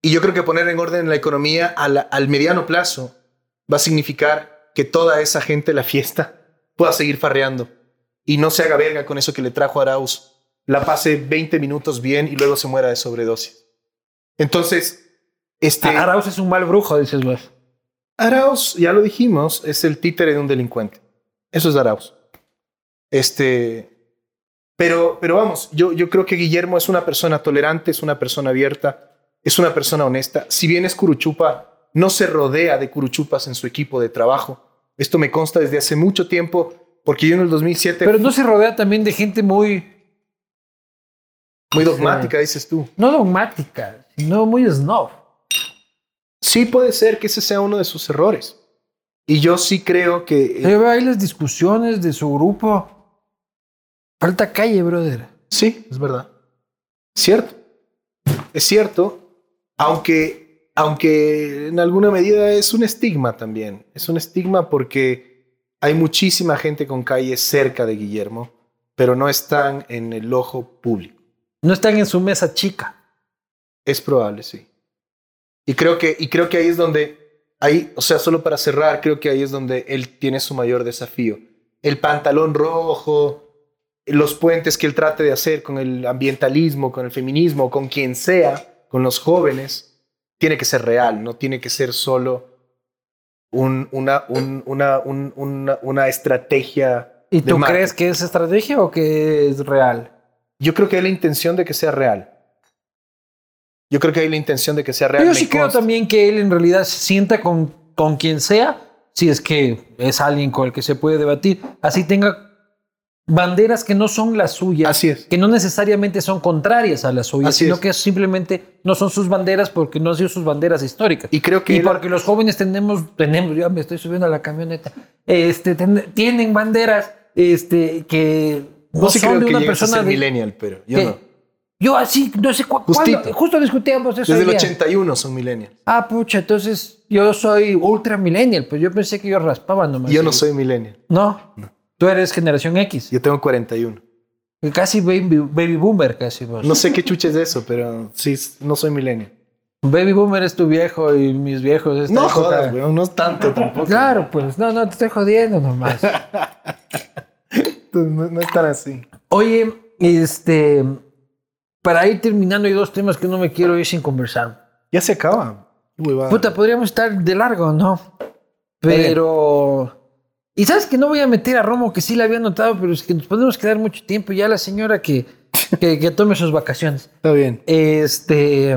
Y yo creo que poner en orden la economía al mediano plazo va a significar que toda esa gente la fiesta pueda seguir farreando y no se haga verga con eso que le trajo Arauz, la pase 20 minutos bien y luego se muera de sobredosis. Entonces, este... Arauz es un mal brujo, dices vos. Arauz, ya lo dijimos, es el títere de un delincuente. Eso es Arauz. Este... Pero, pero vamos, yo, yo creo que Guillermo es una persona tolerante, es una persona abierta, es una persona honesta. Si bien es curuchupa, no se rodea de curuchupas en su equipo de trabajo. Esto me consta desde hace mucho tiempo, porque yo en el 2007... Pero no se rodea también de gente muy... Muy dogmática, dices tú. No dogmática, sino muy snob. Sí puede ser que ese sea uno de sus errores. Y yo sí creo que... Yo veo ahí las discusiones de su grupo. Falta calle, brother. Sí, es verdad. Cierto. Es cierto. Aunque aunque en alguna medida es un estigma también. Es un estigma porque hay muchísima gente con calles cerca de Guillermo, pero no están en el ojo público. No están en su mesa chica. Es probable, sí. Y creo que, y creo que ahí es donde, ahí, o sea, solo para cerrar, creo que ahí es donde él tiene su mayor desafío. El pantalón rojo, los puentes que él trate de hacer con el ambientalismo, con el feminismo, con quien sea, con los jóvenes tiene que ser real, no tiene que ser solo un, una, una, una, estrategia. ¿Y tú crees que es estrategia o que es real? Yo creo que hay la intención de que sea real. Yo creo que hay la intención de que sea real. yo sí creo también que él en realidad se sienta con, con quien sea, si es que es alguien con el que se puede debatir, así tenga banderas que no son las suyas, Así es. que no necesariamente son contrarias a las suyas, Así sino es. que simplemente no son sus banderas porque no han sido sus banderas históricas. Y creo que y porque los jóvenes tenemos, tenemos, ya me estoy subiendo a la camioneta, este, ten- tienen banderas este, que no, No sé son creo de que una llegues a persona ser de- millennial, pero yo que- no. Yo así, no sé cu- Justito. cuándo, justo discutíamos eso. Desde el hoy día. 81 son millennials. Ah, pucha, entonces yo soy ultra millennial, pues yo pensé que yo raspaba nomás. Yo no soy millennial. No, tú eres generación X. Yo tengo 41. Casi baby, baby boomer, casi vos. No sé qué chuche es eso, pero sí, no soy millennial. Baby boomer es tu viejo y mis viejos. esta No jodas, weón, no es tanto tampoco. Claro, pues no, no te estoy jodiendo nomás. No, no es tan así. Oye, este, para ir terminando, hay dos temas que no me quiero ir sin conversar. Ya se acaba. Puta, podríamos estar de largo, ¿no? Pero. Y sabes que no voy a meter a Romo, que sí la había notado, pero es que nos podemos quedar mucho tiempo. Ya la señora que, que, que tome sus vacaciones. Está bien. Este.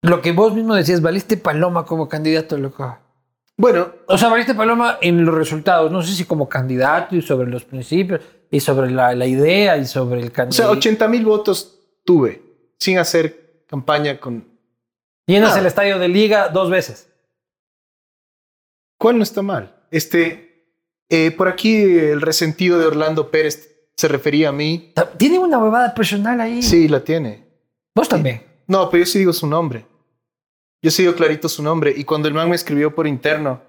Lo que vos mismo decías, valiste Paloma como candidato, loco. Bueno, O sea, valiste Paloma en los resultados. No sé si como candidato y sobre los principios y sobre la, la idea y sobre el o candidato. sea, 80 mil votos tuve sin hacer campaña con... Llenas el estadio de Liga dos veces. ¿Cuál no está mal? Este, eh, por aquí el resentido de Orlando Pérez se refería a mí. Tiene una huevada personal ahí. Sí, la tiene. Vos también. No, pero yo sí digo su nombre. Yo sí digo clarito su nombre. Y cuando el man me escribió por interno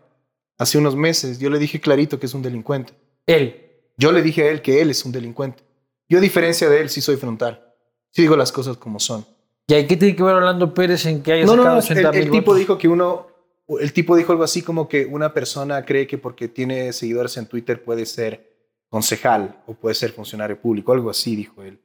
hace unos meses, yo le dije clarito que es un delincuente. Él. Yo le dije a él que él es un delincuente. Yo, a diferencia de él, sí soy frontal. Sí digo las cosas como son. ¿Y ahí qué tiene que ver Orlando Pérez en que haya No, no, sacado no. 80 El, tipo dijo que uno. El tipo dijo algo así como que una persona cree que porque tiene seguidores en Twitter puede ser concejal o puede ser funcionario público. Algo así, dijo él.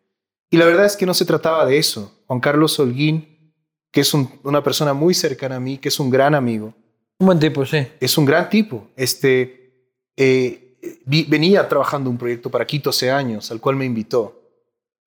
Y la verdad es que no se trataba de eso. Juan Carlos Holguín, que es un- una persona muy cercana a mí, que es un gran amigo, Un buen tipo, sí. es un gran tipo. Este, eh, vi- venía trabajando un proyecto para Quito hace años, al cual me invitó.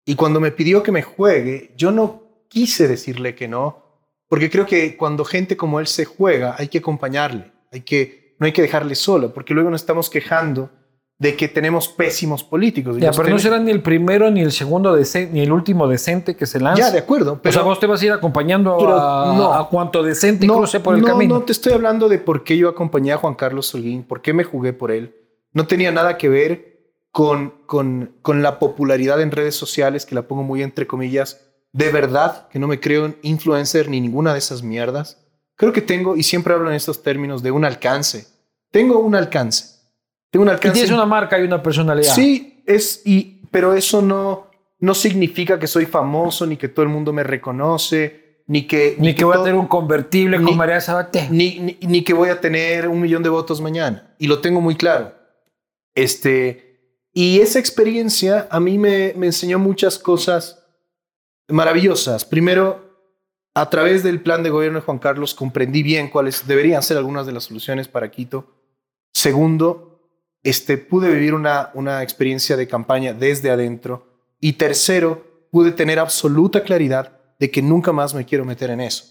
Y cuando me pidió que me juegue, yo no quise decirle que no, porque creo que cuando gente como él se juega, hay que acompañarle, hay que, no hay que dejarle solo, porque luego nos estamos quejando de que tenemos pésimos políticos. Ya, pero no será ni el primero, ni el segundo, decente, ni el último decente que se lanza. Ya, de acuerdo, pero o sea, vos te vas a ir acompañando a, no. a cuanto decente no, cruce por el no, camino. No te estoy hablando de por qué yo acompañé a Juan Carlos Holguín, por qué me jugué por él. No tenía nada que ver con, con, con la popularidad en redes sociales, que la pongo muy entre comillas. De verdad que no me creo en influencer ni ninguna de esas mierdas. Creo que tengo, y siempre hablo en estos términos, de un alcance. Tengo un alcance. Tengo un y alcance. tienes una marca y una personalidad. Sí, es, y, pero eso no, no significa que soy famoso, ni que todo el mundo me reconoce, ni que... Ni que voy a todo- tener un convertible Ni- con María Sabaté. ni, ni, ni que voy a tener un millón de votos mañana. Y lo tengo muy claro. Este, y esa experiencia a mí me, me enseñó muchas cosas maravillosas. Primero, a través del plan de gobierno de Juan Carlos comprendí bien cuáles deberían ser algunas de las soluciones para Quito. Segundo, este, pude vivir una, una experiencia de campaña desde adentro. Y tercero, pude tener absoluta claridad de que nunca más me quiero meter en eso.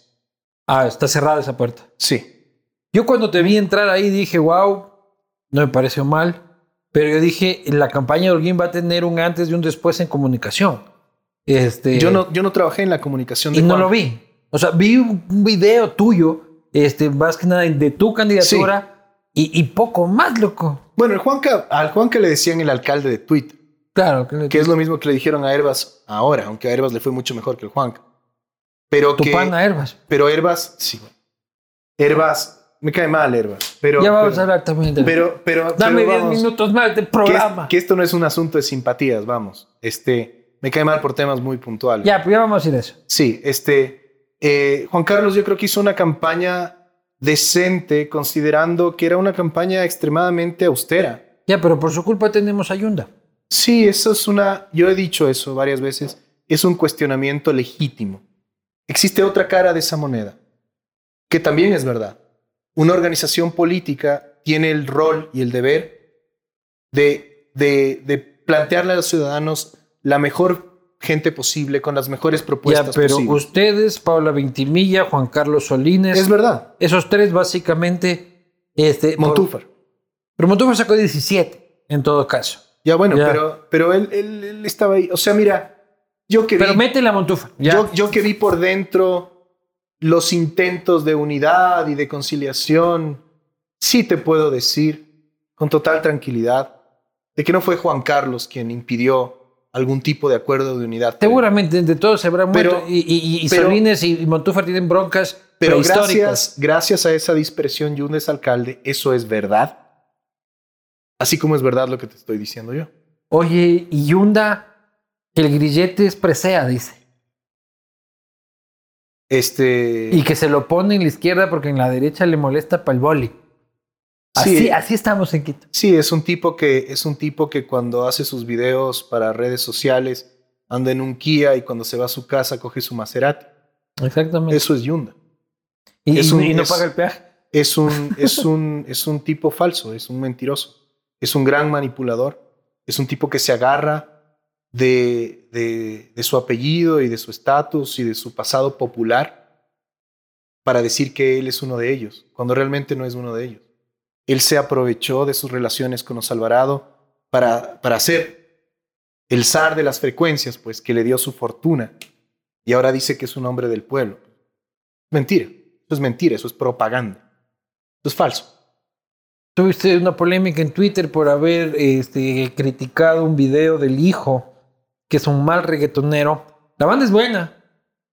Ah, está cerrada esa puerta. Sí, Yo cuando te vi entrar ahí dije, wow, no me pareció mal. Pero yo dije, la campaña de Holguín va a tener un antes y un después en comunicación. Este, Yo no, yo no trabajé en la comunicación de y no lo vi. O sea, vi un video tuyo, este, más que nada de tu candidatura y, y poco más, loco. Bueno, el Juanca, al Juanca le decían el alcalde de Twitter, Claro, que, que es lo mismo que le dijeron a Herbas ahora, aunque a Herbas le fue mucho mejor que el Juanca. Pero tu que, pana Herbas. pero Herbas, sí. Herbas, me cae mal Herbas. Pero, ya vamos pero, a hablar también de pero, pero, Dame pero 10 vamos, minutos más de que, es- programa. que esto no es un asunto de simpatías, vamos. Este, me cae mal por temas muy puntuales. Ya, pues ya vamos a ir a eso. Sí, este, eh, Juan Carlos yo creo que hizo una campaña decente considerando que era una campaña extremadamente austera. Ya, pero por su culpa tenemos ayunda. Sí, eso es una, yo he dicho eso varias veces, es un cuestionamiento legítimo. Existe otra cara de esa moneda, que también es verdad. Una organización política tiene el rol y el deber de, de, de plantearle a los ciudadanos la mejor gente posible, con las mejores Ya, propuestas pero posibles. ustedes, Paula Ventimilla, Juan Carlos Solines, Es verdad. esos tres básicamente... Este, por- Montúfar. Pero Montúfar sacó 17, en todo caso. Ya, bueno, Ya. pero, pero él, él- él estaba ahí. O sea, mira, yo que Pero vi, mete la Montúfar. Ya. yo, yo que vi por dentro los intentos de unidad y de conciliación, sí te puedo decir con total tranquilidad de que no fue Juan Carlos quien impidió algún tipo de acuerdo de unidad. Seguramente entre todos se habrán Pero- muerto. Y, y, y pero- Solines y, y Montúfar tienen broncas Pero gracias, gracias a esa dispersión, Yunda es alcalde, eso es verdad. Así como es verdad lo que te estoy diciendo yo. Oye, y Yunda, el grillete es presea, dice. Este. Y que se lo pone en la izquierda porque en la derecha le molesta para el boli. Así, Sí. así estamos en Quito. Sí, es un tipo que es un tipo que cuando hace sus videos para redes sociales anda en un Kia y cuando se va a su casa coge su Maserati. Exactamente. Eso es Yunda. y, es un- y no es- paga el peaje. Es un es un es un tipo falso, es un mentiroso, es un gran manipulador, es un tipo que se agarra de, de, de su apellido y de su estatus y de su pasado popular para decir que él es uno de ellos, cuando realmente no es uno de ellos. Él se aprovechó de sus relaciones con los Alvarado para, para el zar de las frecuencias, pues que le dio su fortuna y ahora dice que es un hombre del pueblo. Mentira, eso es mentira, eso es propaganda, eso es falso. Tuviste una polémica en Twitter por haber este, criticado un video del hijo, que es un mal reggaetonero. La banda es buena,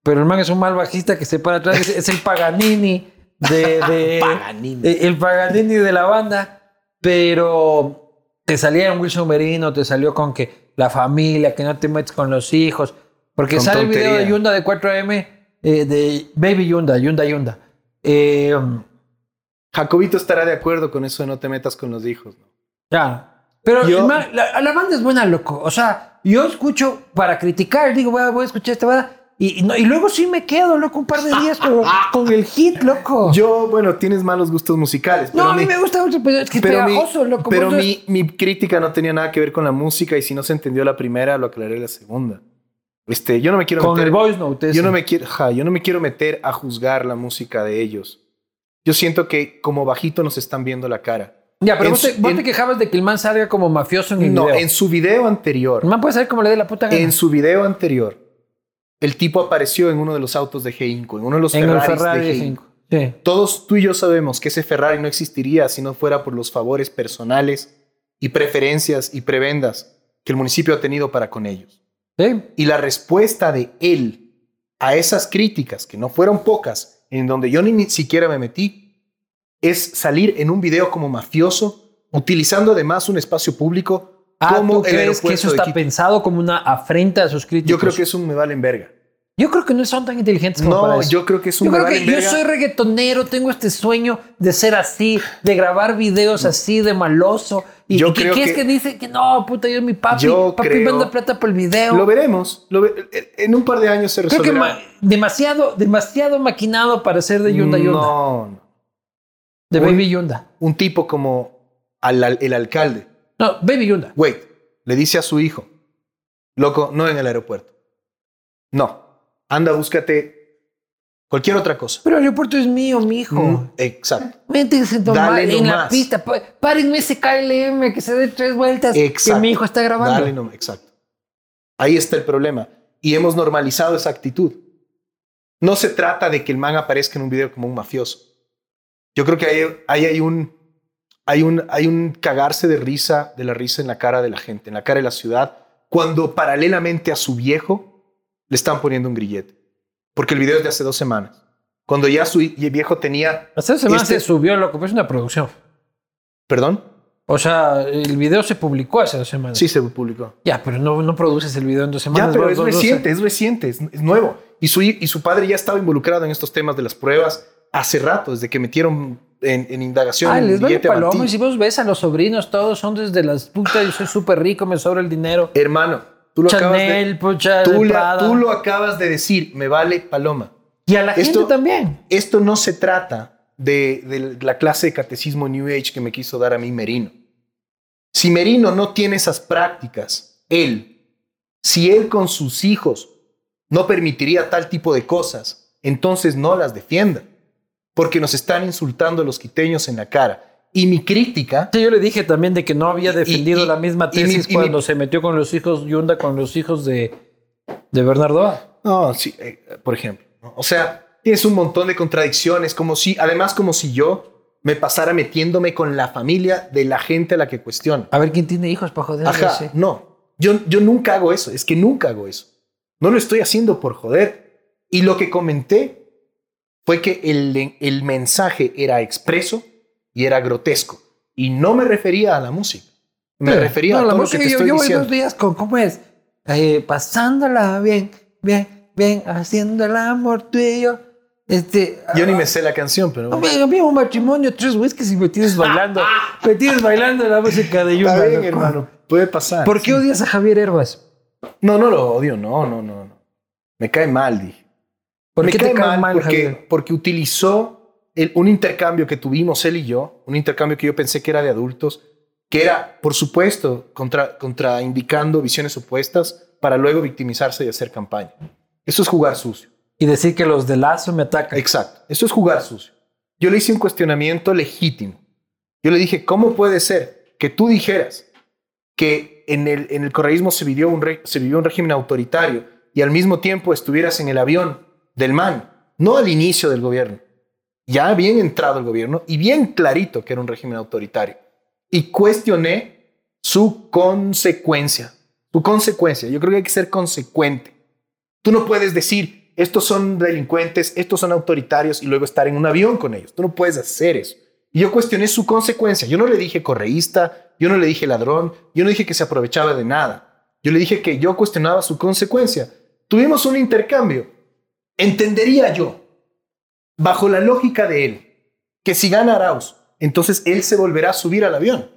pero el man es un mal bajista que se para atrás. Es el Paganini de, de- Paganini. eh, el Paganini de la banda. Pero te salía en Wilson Merino, te salió con que la familia, que no te metes con los hijos. Porque Con sale el video de tontería. Yunda de 4M, eh, de Baby Yunda, Yunda Yunda. Eh, Jacobito estará de acuerdo con eso de no te metas con los hijos. ¿no? Ya. Pero Yo- la, la banda es buena, loco. O sea, yo escucho para criticar, digo, voy a, voy a escuchar esta banda. Y, y no- y luego sí me quedo, loco, un par de días con, con el hit, loco. Yo, bueno, tienes malos gustos musicales. no, a mí mi- me gusta mucho, pero es que es pero mi- pegajoso, loco. pero Vos- mi, mi crítica no tenía nada que ver con la música y si no se entendió la primera, lo aclaré la segunda. Este, yo no me quiero con meter, el voice note. yo no me quiero, ja, yo no me quiero meter a juzgar la música de ellos. Yo siento que como bajito nos están viendo la cara. Ya, pero en vos, te, vos en- te quejabas de que el man salga como mafioso en el No, video. en su video anterior, El man puede salir como le dé la puta gana. en su video anterior, el tipo apareció en uno de los autos de G5, en uno de los En Ferraris Ferrari de G5. 5. Sí. Todos tú y yo sabemos que ese Ferrari no existiría si no fuera por los favores personales y preferencias y prebendas que el municipio ha tenido para con ellos. Sí. Y la respuesta de él a esas críticas, que no fueron pocas, en donde yo ni, siquiera me metí, es salir en un video como mafioso, utilizando además un espacio público Ah, ¿tú crees que eso está pensado como una afrenta a sus críticos? Yo creo que es un me valen verga. Yo creo que no son tan inteligentes como para No, eso. yo creo que es un Yo creo que yo verga. soy reggaetonero, tengo este sueño de ser así, de grabar videos así, de maloso. Y, Yo y que, creo que es que- que dice que no, puta, yo mi papi, Yo papi creo- manda plata por el video. Lo veremos. lo ve- en un par de años se creo que resolverá. ma- demasiado, demasiado maquinado para ser de Yunda Yunda, No, no. de un- Baby Yunda. Un tipo como al- al- el alcalde. No, Baby Yunda. Wait, le dice a su hijo, loco, no en el aeropuerto. No, anda, búscate cualquier otra cosa. Pero el aeropuerto es mío, mi hijo. Mm, exacto. Tomar Dale en la nomás. pista. pa- Párenme ese KLM que se dé tres vueltas. Exacto. Que mi hijo está grabando. Dale, no, exacto. Ahí está el problema. Y hemos normalizado esa actitud. No se trata de que el man aparezca en un video como un mafioso. Yo creo que ahí, ahí hay un hay un hay un cagarse de risa de la risa en la cara de la gente, en la cara de la ciudad, cuando paralelamente a su viejo le están poniendo un grillete. Porque el video es de hace dos semanas. Cuando ya su hi- viejo tenía, Hace dos semanas Este- se subió, loco, pero es una producción. perdón, O sea, el video se publicó hace dos semanas. sí se publicó. Ya, pero no, no produces el video en dos semanas. Ya, pero dos- es dos- dos- reciente, es reciente, es, es nuevo. Y su, y su padre ya estaba involucrado en estos temas de las pruebas hace rato, desde que metieron en, en indagación Ah, el les vale paloma. Y si vos ves a los sobrinos, todos son desde las putas. Yo soy súper rico, me sobra el dinero. Hermano, tú lo, acabas de, Chanel, tú, de tú lo acabas de decir, me vale paloma. Y a la Esto- gente también. Esto no se trata de, de la clase de catecismo New Age que me quiso dar a mí Merino. Si Merino no tiene esas prácticas, él, si él con sus hijos no permitiría tal tipo de cosas, entonces no las defienda, porque nos están insultando los quiteños en la cara. Y mi crítica. Sí, yo le dije también de que no había defendido la misma tesis cuando se metió con los hijos Yunda, con los hijos de, de Bernardo. No, sí, eh, por ejemplo. O sea, tienes un montón de contradicciones, como si, además, como si yo me pasara metiéndome con la familia de la gente a la que cuestiona. A ver quién tiene hijos para joder. Ajá, no. Yo, yo nunca hago eso. Es que nunca hago eso. No lo estoy haciendo por joder. Y lo que comenté fue que el, el mensaje era expreso y era grotesco. Y no me refería a la música. Me refería a todo la música. Lo que te estoy yo, voy dos días con, ¿cómo es? Eh, pasándola bien, bien, bien, haciendo el amor tú y yo. Este, yo ni me sé la canción, pero. Había un matrimonio, tres whiskies y me tienes bailando. me tienes bailando la música de Yuna. Está bien, hermano. Puede pasar. ¿Por qué odias a Javier Herbas? No, no lo odio, no, no, no. Me cae mal, dije. ¿Por qué te cae mal, porque, porque utilizó un intercambio que tuvimos él y yo, un intercambio que yo pensé que era de adultos, que era, por supuesto, contra, contraindicando visiones opuestas para luego victimizarse y hacer campaña. Eso es jugar sucio. Y decir que los de Lazo me atacan. Exacto, eso es jugar sucio. Yo le hice un cuestionamiento legítimo. Yo le dije, ¿cómo puede ser que tú dijeras que en el, en el correísmo se vivió, un se vivió un régimen autoritario y al mismo tiempo estuvieras en el avión del MAN, no al inicio del gobierno, ya bien entrado el gobierno y bien clarito que era un régimen autoritario. Y cuestioné su consecuencia, su consecuencia. Yo creo que hay que ser consecuente. Tú no puedes decir, estos son delincuentes, estos son autoritarios y luego estar en un avión con ellos. Tú no puedes hacer eso. Y yo cuestioné su consecuencia. Yo no le dije correísta, yo no le dije ladrón, yo no dije que se aprovechaba de nada. Yo le dije que yo cuestionaba su consecuencia. Tuvimos un intercambio. Entendería yo, bajo la lógica de él, que si gana Arauz, entonces él se volverá a subir al avión,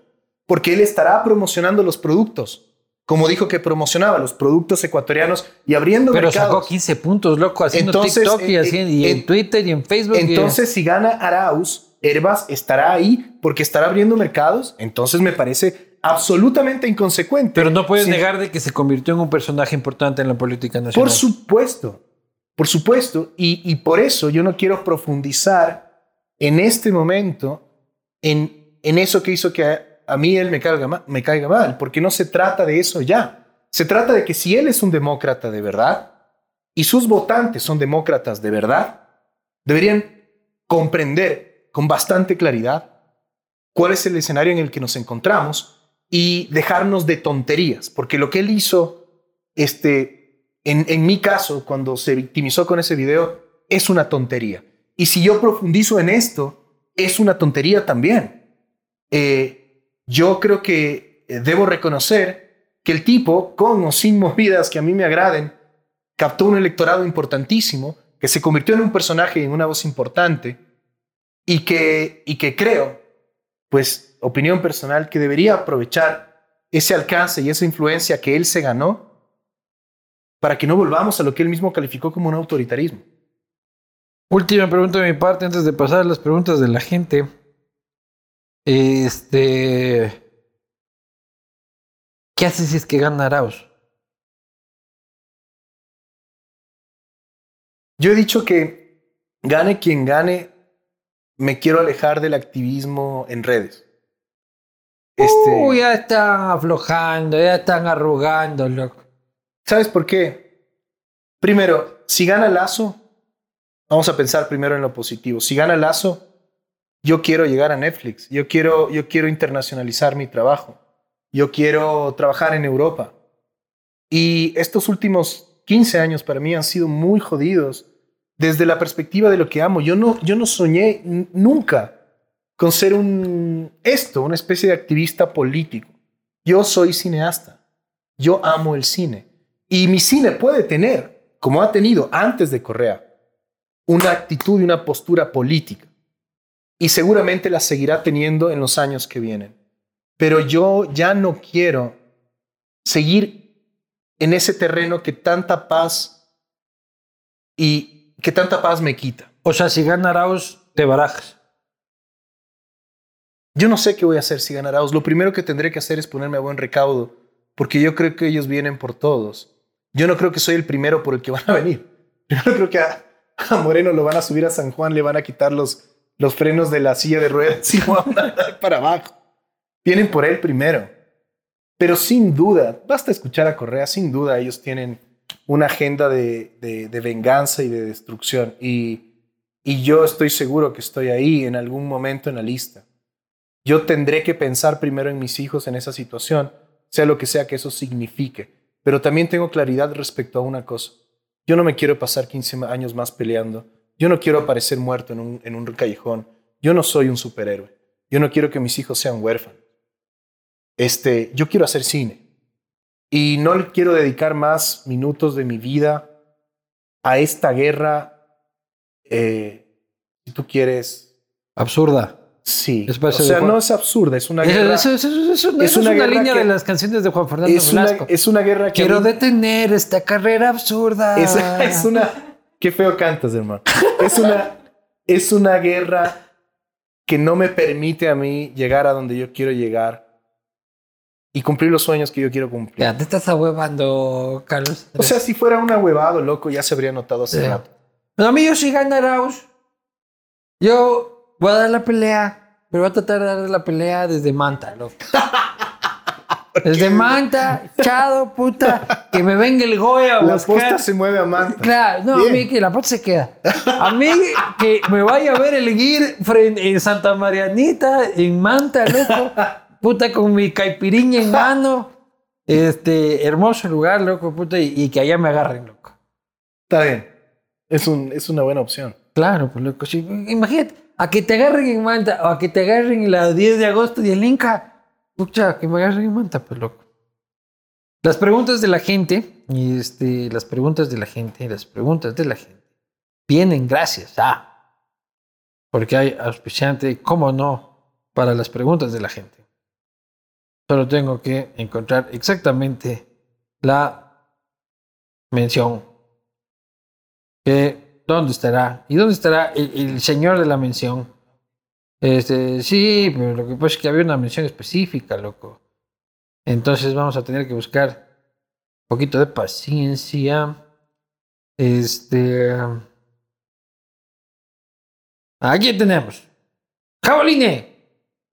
porque él estará promocionando los productos, como dijo que promocionaba los productos ecuatorianos y abriendo Pero mercados. sacó 15 puntos, loco, haciendo TikTok y, eh, y en Twitter y en Facebook. Entonces, si gana Arauz, Herbas estará ahí porque estará abriendo mercados. Entonces me parece absolutamente inconsecuente. Pero no puedes negar de que se convirtió en un personaje importante en la política nacional. Por supuesto, por supuesto. Y, por eso yo no quiero profundizar en este momento en, en eso que hizo que a, mí él me caiga, me caiga mal, porque no se trata de eso ya. Se trata de que si él es un demócrata de verdad y sus votantes son demócratas de verdad, deberían comprender con bastante claridad cuál es el escenario en el que nos encontramos y dejarnos de tonterías, porque lo que él hizo, este, en, mi caso, cuando se victimizó con ese video, es una tontería. Y si yo profundizo en esto, es una tontería también. Eh, yo creo que eh, debo reconocer que el tipo, con o sin movidas que a mí me agraden, captó un electorado importantísimo, que se convirtió en un personaje y en una voz importante, y que, y que creo, pues opinión personal, que debería aprovechar ese alcance y esa influencia que él se ganó para que no volvamos a lo que él mismo calificó como un autoritarismo. Última pregunta de mi parte antes de pasar a las preguntas de la gente. Este. ¿Qué haces si es que gana Arauz? Yo he dicho que gane quien gane, me quiero alejar del activismo en redes. Este... ya están aflojando, ya están arrugando, loco. ¿Sabes por qué? Primero, si gana Lazo, vamos a pensar primero en lo positivo. Si gana Lazo, yo quiero llegar a Netflix, yo quiero, yo quiero internacionalizar mi trabajo, yo quiero trabajar en Europa. Y estos últimos 15 años para mí han sido muy jodidos desde la perspectiva de lo que amo. Yo no, yo no soñé nunca con ser un esto, una especie de activista político. Yo soy cineasta. Yo amo el cine. Y mi cine puede tener, como ha tenido antes de Correa, una actitud y una postura política. Y seguramente la seguirá teniendo en los años que vienen. Pero yo ya no quiero seguir en ese terreno que tanta paz y que tanta paz me quita. O sea, si gana Arauz, te barajas. Yo no sé qué voy a hacer si gana Arauz. Lo primero que tendré que hacer es ponerme a buen recaudo, porque yo creo que ellos vienen por todos. Yo no creo que soy el primero por el que van a venir. Yo no creo que a, Moreno lo van a subir a San Juan, le van a quitar los los frenos de la silla de ruedas y para abajo. Vienen por él primero. Pero sin duda, basta escuchar a Correa, sin duda ellos tienen una agenda de, de, venganza y de destrucción. Y, y yo estoy seguro que estoy ahí en algún momento en la lista. Yo tendré que pensar primero en mis hijos en esa situación, sea lo que sea que eso signifique. Pero también tengo claridad respecto a una cosa. Yo no me quiero pasar 15 años más peleando. Yo no quiero aparecer muerto en un, callejón. Yo no soy un superhéroe. Yo no quiero que mis hijos sean huérfanos. Este, yo quiero hacer cine. Y no quiero dedicar más minutos de mi vida a esta guerra, eh, si tú quieres. Absurda. Sí. o sea, no es absurda, es una guerra. Es, es, una, línea de las canciones de Juan Fernando es Una, es una guerra que. Quiero detener esta carrera absurda. Es, una. Qué feo cantas, hermano. Es una. Es una guerra que no me permite a mí llegar a donde yo quiero llegar y cumplir los sueños que yo quiero cumplir. Ya, te estás ahuevando, Carlos. O sea, si fuera un ahuevado, loco, ya se habría notado hace rato. a mí yo sí ganarás. Yo voy a dar la pelea, pero voy a tratar de dar la pelea desde Manta, loco. Desde Manta, chado, puta, que me venga el Goya La posta se mueve a Manta. Claro, no, a mí que la posta se queda. A mí que me vaya a ver el guir en Santa Marianita, en Manta, loco. Puta, con mi caipiriña en mano. Este, hermoso lugar, loco, puta, y, que allá me agarren, loco. Está bien. Es, un, es una buena opción. Claro, pues loco. imagínate a que te agarren en Manta o a que te agarren en la 10 de agosto y el Inca. Pucha, que me agarren en Manta, pues loco. Las preguntas de la gente, este, las preguntas de la gente, las preguntas de la gente, vienen gracias a. Porque hay auspiciante, cómo no, para las preguntas de la gente. Solo tengo que encontrar exactamente la mención que ¿Dónde estará? ¿Y dónde estará el, señor de la mención? Este, sí, pero lo que pasa es que había una mención específica, loco. Entonces vamos a tener que buscar un poquito de paciencia. Este. Aquí tenemos. Jaboline.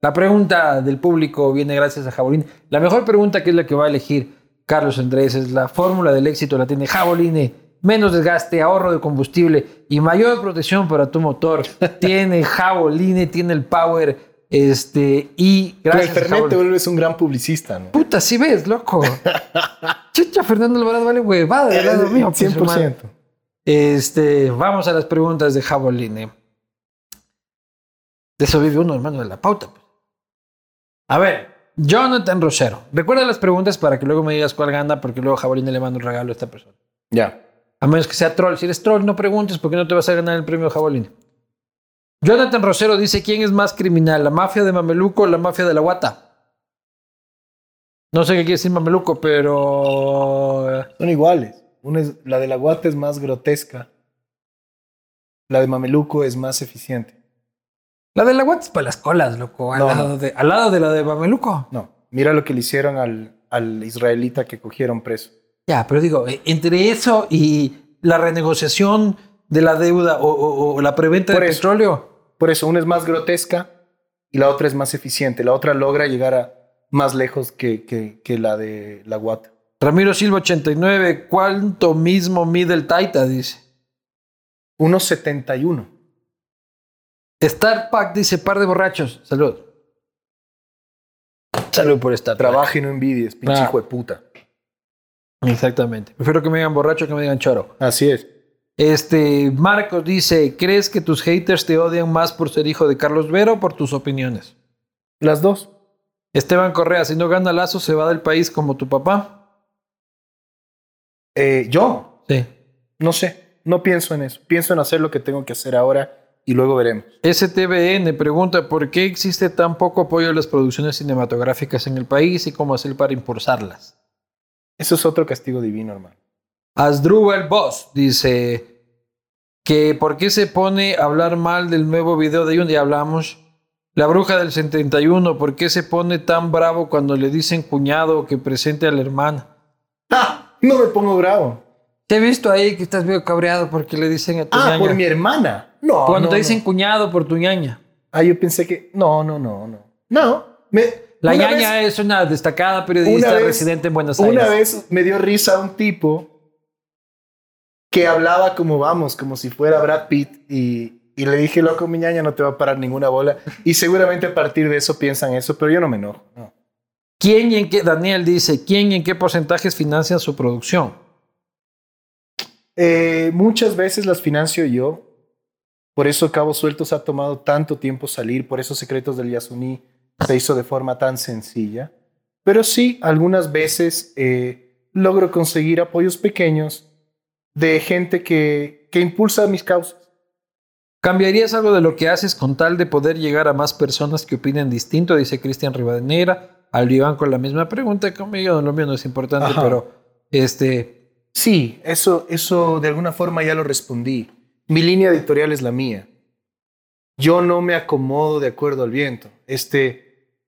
La pregunta del público viene gracias a Jaboline. La mejor pregunta que es la que va a elegir Carlos Andrés es la fórmula del éxito la tiene Jaboline menos desgaste, ahorro de combustible y mayor protección para tu motor. tiene Jaboline, tiene el power. Este, y gracias. Pero Fernet te vuelves un gran publicista, ¿no? Puta, si ves, loco. Chicha, Fernando Alvarado vale huevada del lado mío. 100%. Pues, este, vamos a las preguntas de Jaboline. De eso vive uno, hermano, de la pauta. Pues. A ver, Jonathan Rosero. Recuerda las preguntas para que luego me digas cuál gana, porque luego Jaboline le manda un regalo a esta persona. Ya. A menos que sea troll. Si eres troll, no preguntes porque no te vas a ganar el premio Jabolín. Jonathan Rosero dice: ¿Quién es más criminal, la mafia de Mameluco o la mafia de la Guata? No sé qué quiere decir Mameluco, pero. Eh, Son iguales. la de la Guata es más grotesca. La de Mameluco es más eficiente. La de la Guata es para las colas, loco. Al, lado, De, al lado de la de Mameluco. No. Mira lo que le hicieron al, al israelita que cogieron preso. Ya, pero digo, eh, entre eso y la renegociación de la deuda o, la preventa de petróleo. Por eso, una es más grotesca y la otra es más eficiente. La otra logra llegar a más lejos que, que, la de la Guata. Ramiro Silva 89, ¿cuánto mismo mide el Taita? Dice. 1.71. Star Pack dice par de borrachos. Salud. Salud por estar. Trabaja y no envidies, pinche hijo de puta. Exactamente. Prefiero que me digan borracho que me digan choro. Así es. Este, Marcos dice, ¿crees que tus haters te odian más por ser hijo de Carlos Vero o por tus opiniones? Las dos. Esteban Correa, si no gana Lazo, se va del país como tu papá. Eh, ¿Yo? Sí. No sé, no pienso en eso. Pienso en hacer lo que tengo que hacer ahora y luego veremos. STBN pregunta, ¿por qué existe tan poco apoyo a las producciones cinematográficas en el país y cómo hacer para impulsarlas? Eso es otro castigo divino, hermano. Asdrúbal Boss dice que por qué se pone a hablar mal del nuevo video de un día hablamos. La bruja del 71, ¿por qué se pone tan bravo cuando le dicen cuñado que presente a la hermana? No me pongo bravo. Te he visto ahí que estás medio cabreado porque le dicen a tu Ah, ñaña. por mi hermana. No. Cuando no, te no. dicen cuñado por tu ñaña. Ah, yo pensé que. No, no, no, no. No. Me, La una ñaña vez- es una destacada periodista una vez- residente en Buenos Aires. Una vez me dio risa un tipo que hablaba como vamos, como si fuera Brad Pitt y, y le dije, loco, mi ñaña no te va a parar ninguna bola. Y seguramente a partir de eso piensan eso, pero yo no me enojo. no. ¿Quién y en qué, Daniel dice, ¿quién y en qué porcentajes financian su producción? Eh, muchas veces las financio yo. Por eso Cabos Sueltos ha tomado tanto tiempo salir, por eso Secretos del Yasuní se hizo de forma tan sencilla. Pero sí, algunas veces eh, logro conseguir apoyos pequeños de gente que, que impulsa mis causas. ¿Cambiarías algo de lo que haces con tal de poder llegar a más personas que opinen distinto? Dice Cristian Rivadeneira. Al Iván con la misma pregunta conmigo, lo mío no es importante, Ajá. pero este, Sí, eso, eso de alguna forma ya lo respondí. Mi línea editorial es la mía. Yo no me acomodo de acuerdo al viento. Este,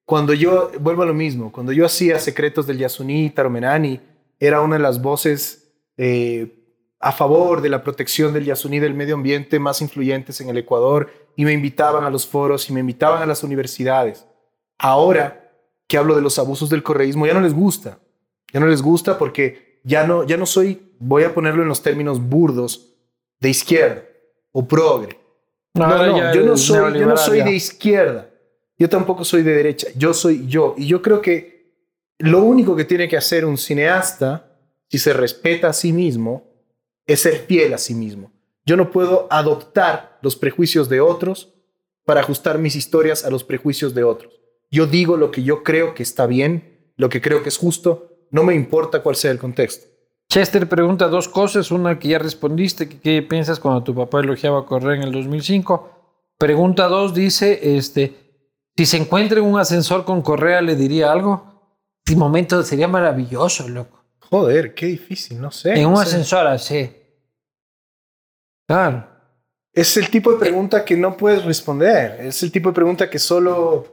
cuando yo, vuelvo a lo mismo, cuando yo hacía Secretos del Yasuní, Taromenani, era una de las voces eh, a favor de la protección del Yasuní del medio ambiente más influyentes en el Ecuador y me invitaban a los foros y me invitaban a las universidades. Ahora que hablo de los abusos del correísmo, ya no les gusta. Ya no les gusta porque ya no, ya no soy, voy a ponerlo en los términos burdos, de izquierda o progre. No, no, ya yo no soy, yo no soy de izquierda. Yo tampoco soy de derecha. Yo soy yo. Y yo creo que lo único que tiene que hacer un cineasta, si se respeta a sí mismo, es ser fiel a sí mismo. Yo no puedo adoptar los prejuicios de otros para ajustar mis historias a los prejuicios de otros. Yo digo lo que yo creo que está bien, lo que creo que es justo, no me importa cuál sea el contexto. Chester pregunta dos cosas. Una que ya respondiste, que qué piensas cuando tu papá elogiaba a Correa en el 2005. Pregunta dos dice, este, si se encuentra en un ascensor con Correa, ¿le diría algo? De momento sería maravilloso, loco. Joder, qué difícil, no sé. en un sé. ascensor así. Claro. Es el tipo de pregunta que no puedes responder. Es el tipo de pregunta que solo,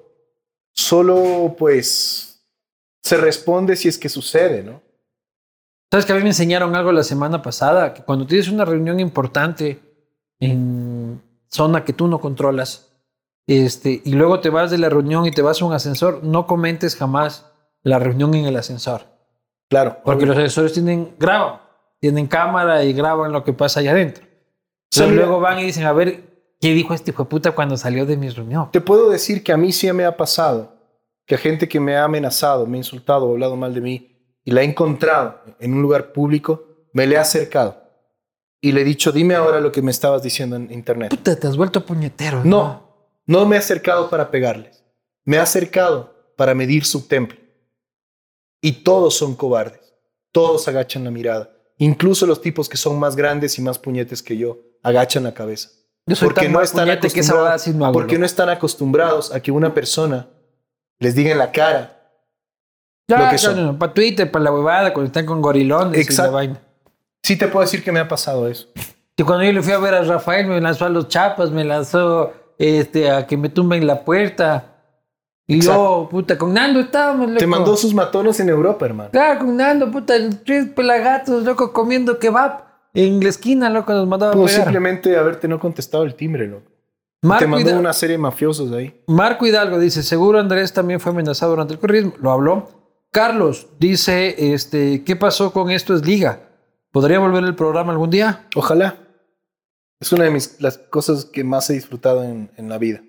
solo, pues, se responde si es que sucede, ¿no? ¿Sabes que a mí me enseñaron algo la semana pasada? Que cuando tienes una reunión importante en zona que tú no controlas, este, y luego te vas de la reunión y te vas a un ascensor, no comentes jamás la reunión en el ascensor. Claro. Porque los ascensores tienen, graban, tienen cámara y graban lo que pasa allá adentro. Sí, luego van y dicen, a ver, ¿qué dijo este hijo de puta cuando salió de mi reunión? Te puedo decir que a mí sí me ha pasado que a gente que me ha amenazado, me ha insultado o hablado mal de mí y la he encontrado en un lugar público, me le he acercado y le he dicho, dime ahora lo que me estabas diciendo en internet. Puta, te has vuelto puñetero. No, no me he acercado para pegarles. Me he acercado para medir su temple. Y todos son cobardes. Todos agachan la mirada. Incluso los tipos que son más grandes y más puñetes que yo agachan la cabeza. Yo soy Porque tan no están que acostumbrados, no hago, porque no están acostumbrados a que una persona les diga en la cara. Ya, lo que claro, son. para Twitter, para la huevada, cuando están con gorilones y Exacto. la vaina. Sí te puedo decir que me ha pasado eso. Y cuando yo le fui a ver a Rafael, me lanzó a los chapas, me lanzó este, a que me tumben la puerta. Y yo, puta, con Nando estábamos, loco. Te mandó sus matones en Europa, hermano. Claro, con Nando, puta, tres pelagatos, loco, comiendo kebab. En la esquina, loco, nos mandaba pegar. simplemente haberte no contestado el timbre, loco. Te Marco, mandó Hidalgo, una serie de mafiosos ahí. Marco Hidalgo dice, seguro Andrés también fue amenazado durante el correísmo. Lo habló. Carlos dice, este, ¿qué pasó con esto es liga? ¿Podría volver el programa algún día? Ojalá. Es una de mis, las cosas que más he disfrutado en, en la vida.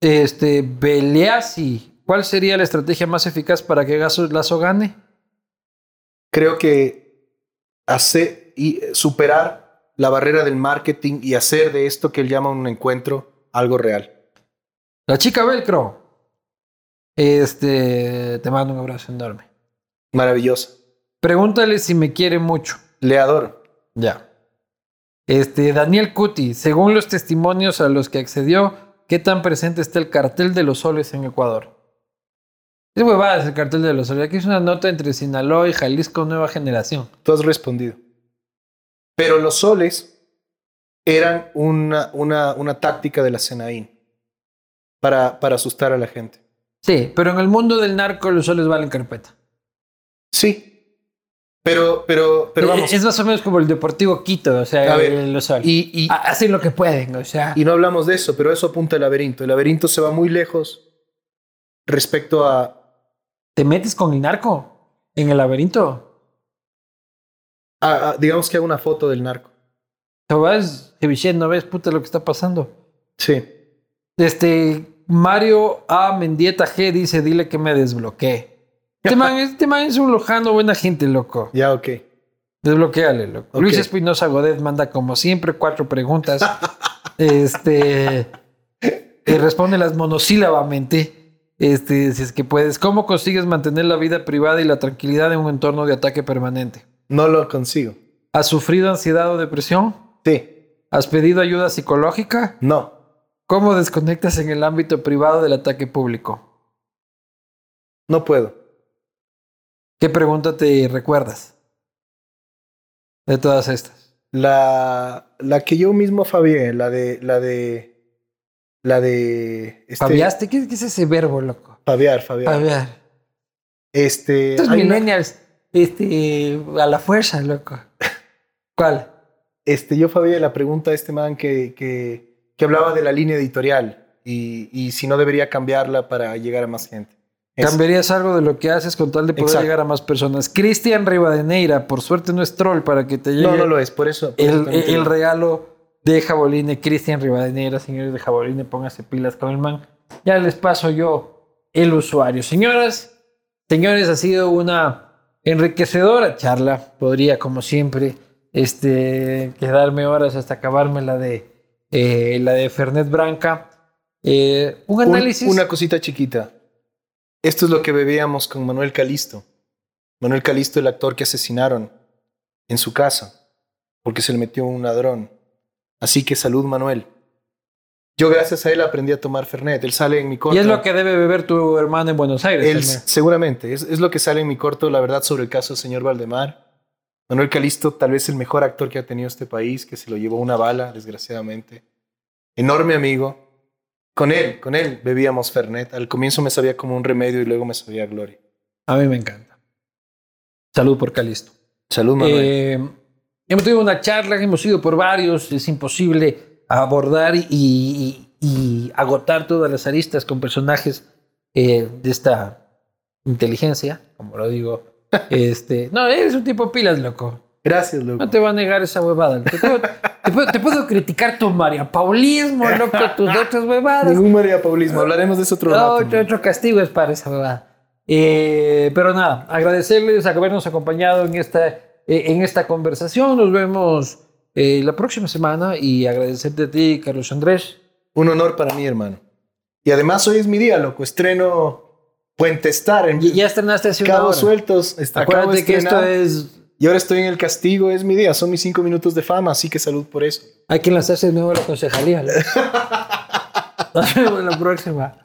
Este, Beleasi, ¿cuál sería la estrategia más eficaz para que Gaso Lazo gane? Creo que hacer y superar la barrera del marketing y hacer de esto que él llama un encuentro algo real. La chica Velcro. Este, te mando un abrazo enorme. Maravillosa. Pregúntale si me quiere mucho. Le adoro. Ya. Este, Daniel Cuti, según los testimonios a los que accedió, ¿qué tan presente está el cartel de los soles en Ecuador? Es huevadas el cartel de los soles. Aquí es una nota entre Sinaloa y Jalisco Nueva Generación. Tú has respondido. Pero los soles eran una, una, una táctica de la Senaín para, para asustar a la gente. Sí, pero en el mundo del narco los soles valen carpeta. Sí. Pero, pero, pero Eh, vamos. Es más o menos como el Deportivo Quito, o sea, A ver, el- los sol. y- y- Ha- hacen lo que pueden, o sea. Y no hablamos de eso, pero eso apunta el laberinto. El laberinto se va muy lejos respecto a... ¿Te metes con el narco en el laberinto? a- a- digamos que hago una foto del narco. Te vas, Jevichen, no ves, puta, lo que está pasando. Sí. Este, Mario A. Mendieta G dice, dile que me desbloquee. Este man, este man es un lojano, buena gente, loco. Ya, ok. Desbloqueale, loco. Luis Espinosa Godet manda como siempre cuatro preguntas. este. Y respóndelas monosílabamente. Este, si es que puedes. ¿Cómo consigues mantener la vida privada y la tranquilidad en un entorno de ataque permanente? No lo consigo. ¿Has sufrido ansiedad o depresión? Sí. ¿Has pedido ayuda psicológica? No. ¿Cómo desconectas en el ámbito privado del ataque público? No puedo. ¿Qué pregunta te recuerdas? De todas estas. La, la que yo mismo fabié, la de... La de... La de... Este, ¿Fabiaste? ¿Qué, qué es ese verbo, loco? Fabiar, fabiar. Fabiar. Este... Estos una- millennials, este, a la fuerza, loco. ¿Cuál? este, yo fabié la pregunta a este man que, que, que hablaba de la línea editorial y, y si no debería cambiarla para llegar a más gente. ¿Cambiarías algo de lo que haces con tal de poder Exacto. llegar a más personas? Cristian Rivadeneira, por suerte no es troll para que te llegue No, no lo es, por eso. por el, el regalo de Jaboline. Cristian Rivadeneira, señores de Jaboline, pónganse pilas con el man. Ya les paso yo el usuario. Señoras, señores, ha sido una enriquecedora charla. Podría, como siempre, este, quedarme horas hasta acabarme la de, eh, la de Fernet Branca. Eh, un Un- análisis. una cosita chiquita. Esto es lo que bebíamos con Manuel Calisto. Manuel Calisto, el actor que asesinaron en su casa porque se le metió un ladrón. Así que salud, Manuel. Yo gracias a él aprendí a tomar Fernet. Él sale en mi corto. y es lo que debe beber tu hermano en Buenos Aires. Él, seguramente, es, es lo que sale en mi corto, la verdad, sobre el caso del señor Valdemar. Manuel Calisto, tal vez el mejor actor que ha tenido este país, que se lo llevó una bala, desgraciadamente. Enorme amigo. Con él, con él bebíamos Fernet. Al comienzo me sabía como un remedio y luego me sabía gloria. A mí me encanta. Salud por Calisto. Salud, Manuel. Eh, hemos tenido una charla, hemos ido por varios, es imposible abordar y, y- y agotar todas las aristas con personajes eh, de esta inteligencia, como lo digo. Este, no, eres un tipo pilas, loco. Gracias, loco. No te va a negar esa huevada. Te puedo, te puedo- te puedo criticar tu María Paulismo, loco, tus otras huevadas. Ningún María Paulismo. Hablaremos de eso otro No, rato. otro, otro castigo es para esa huevada. Eh, pero nada, agradecerles a habernos acompañado en esta, eh, en esta conversación. Nos vemos eh, la próxima semana y agradecerte a ti, Carlos Andrés. Un honor para mí, hermano. Y además hoy es mi día, loco. Estreno Puente Estar en ya estrenaste hace una Cabos hora. Sueltos. Acuérdate que esto es... Y ahora estoy en el castigo, es mi día. Son mis cinco minutos de fama, así que salud por eso. Hay que lanzarse de nuevo a la concejalía. ¿no? Nos vemos la próxima.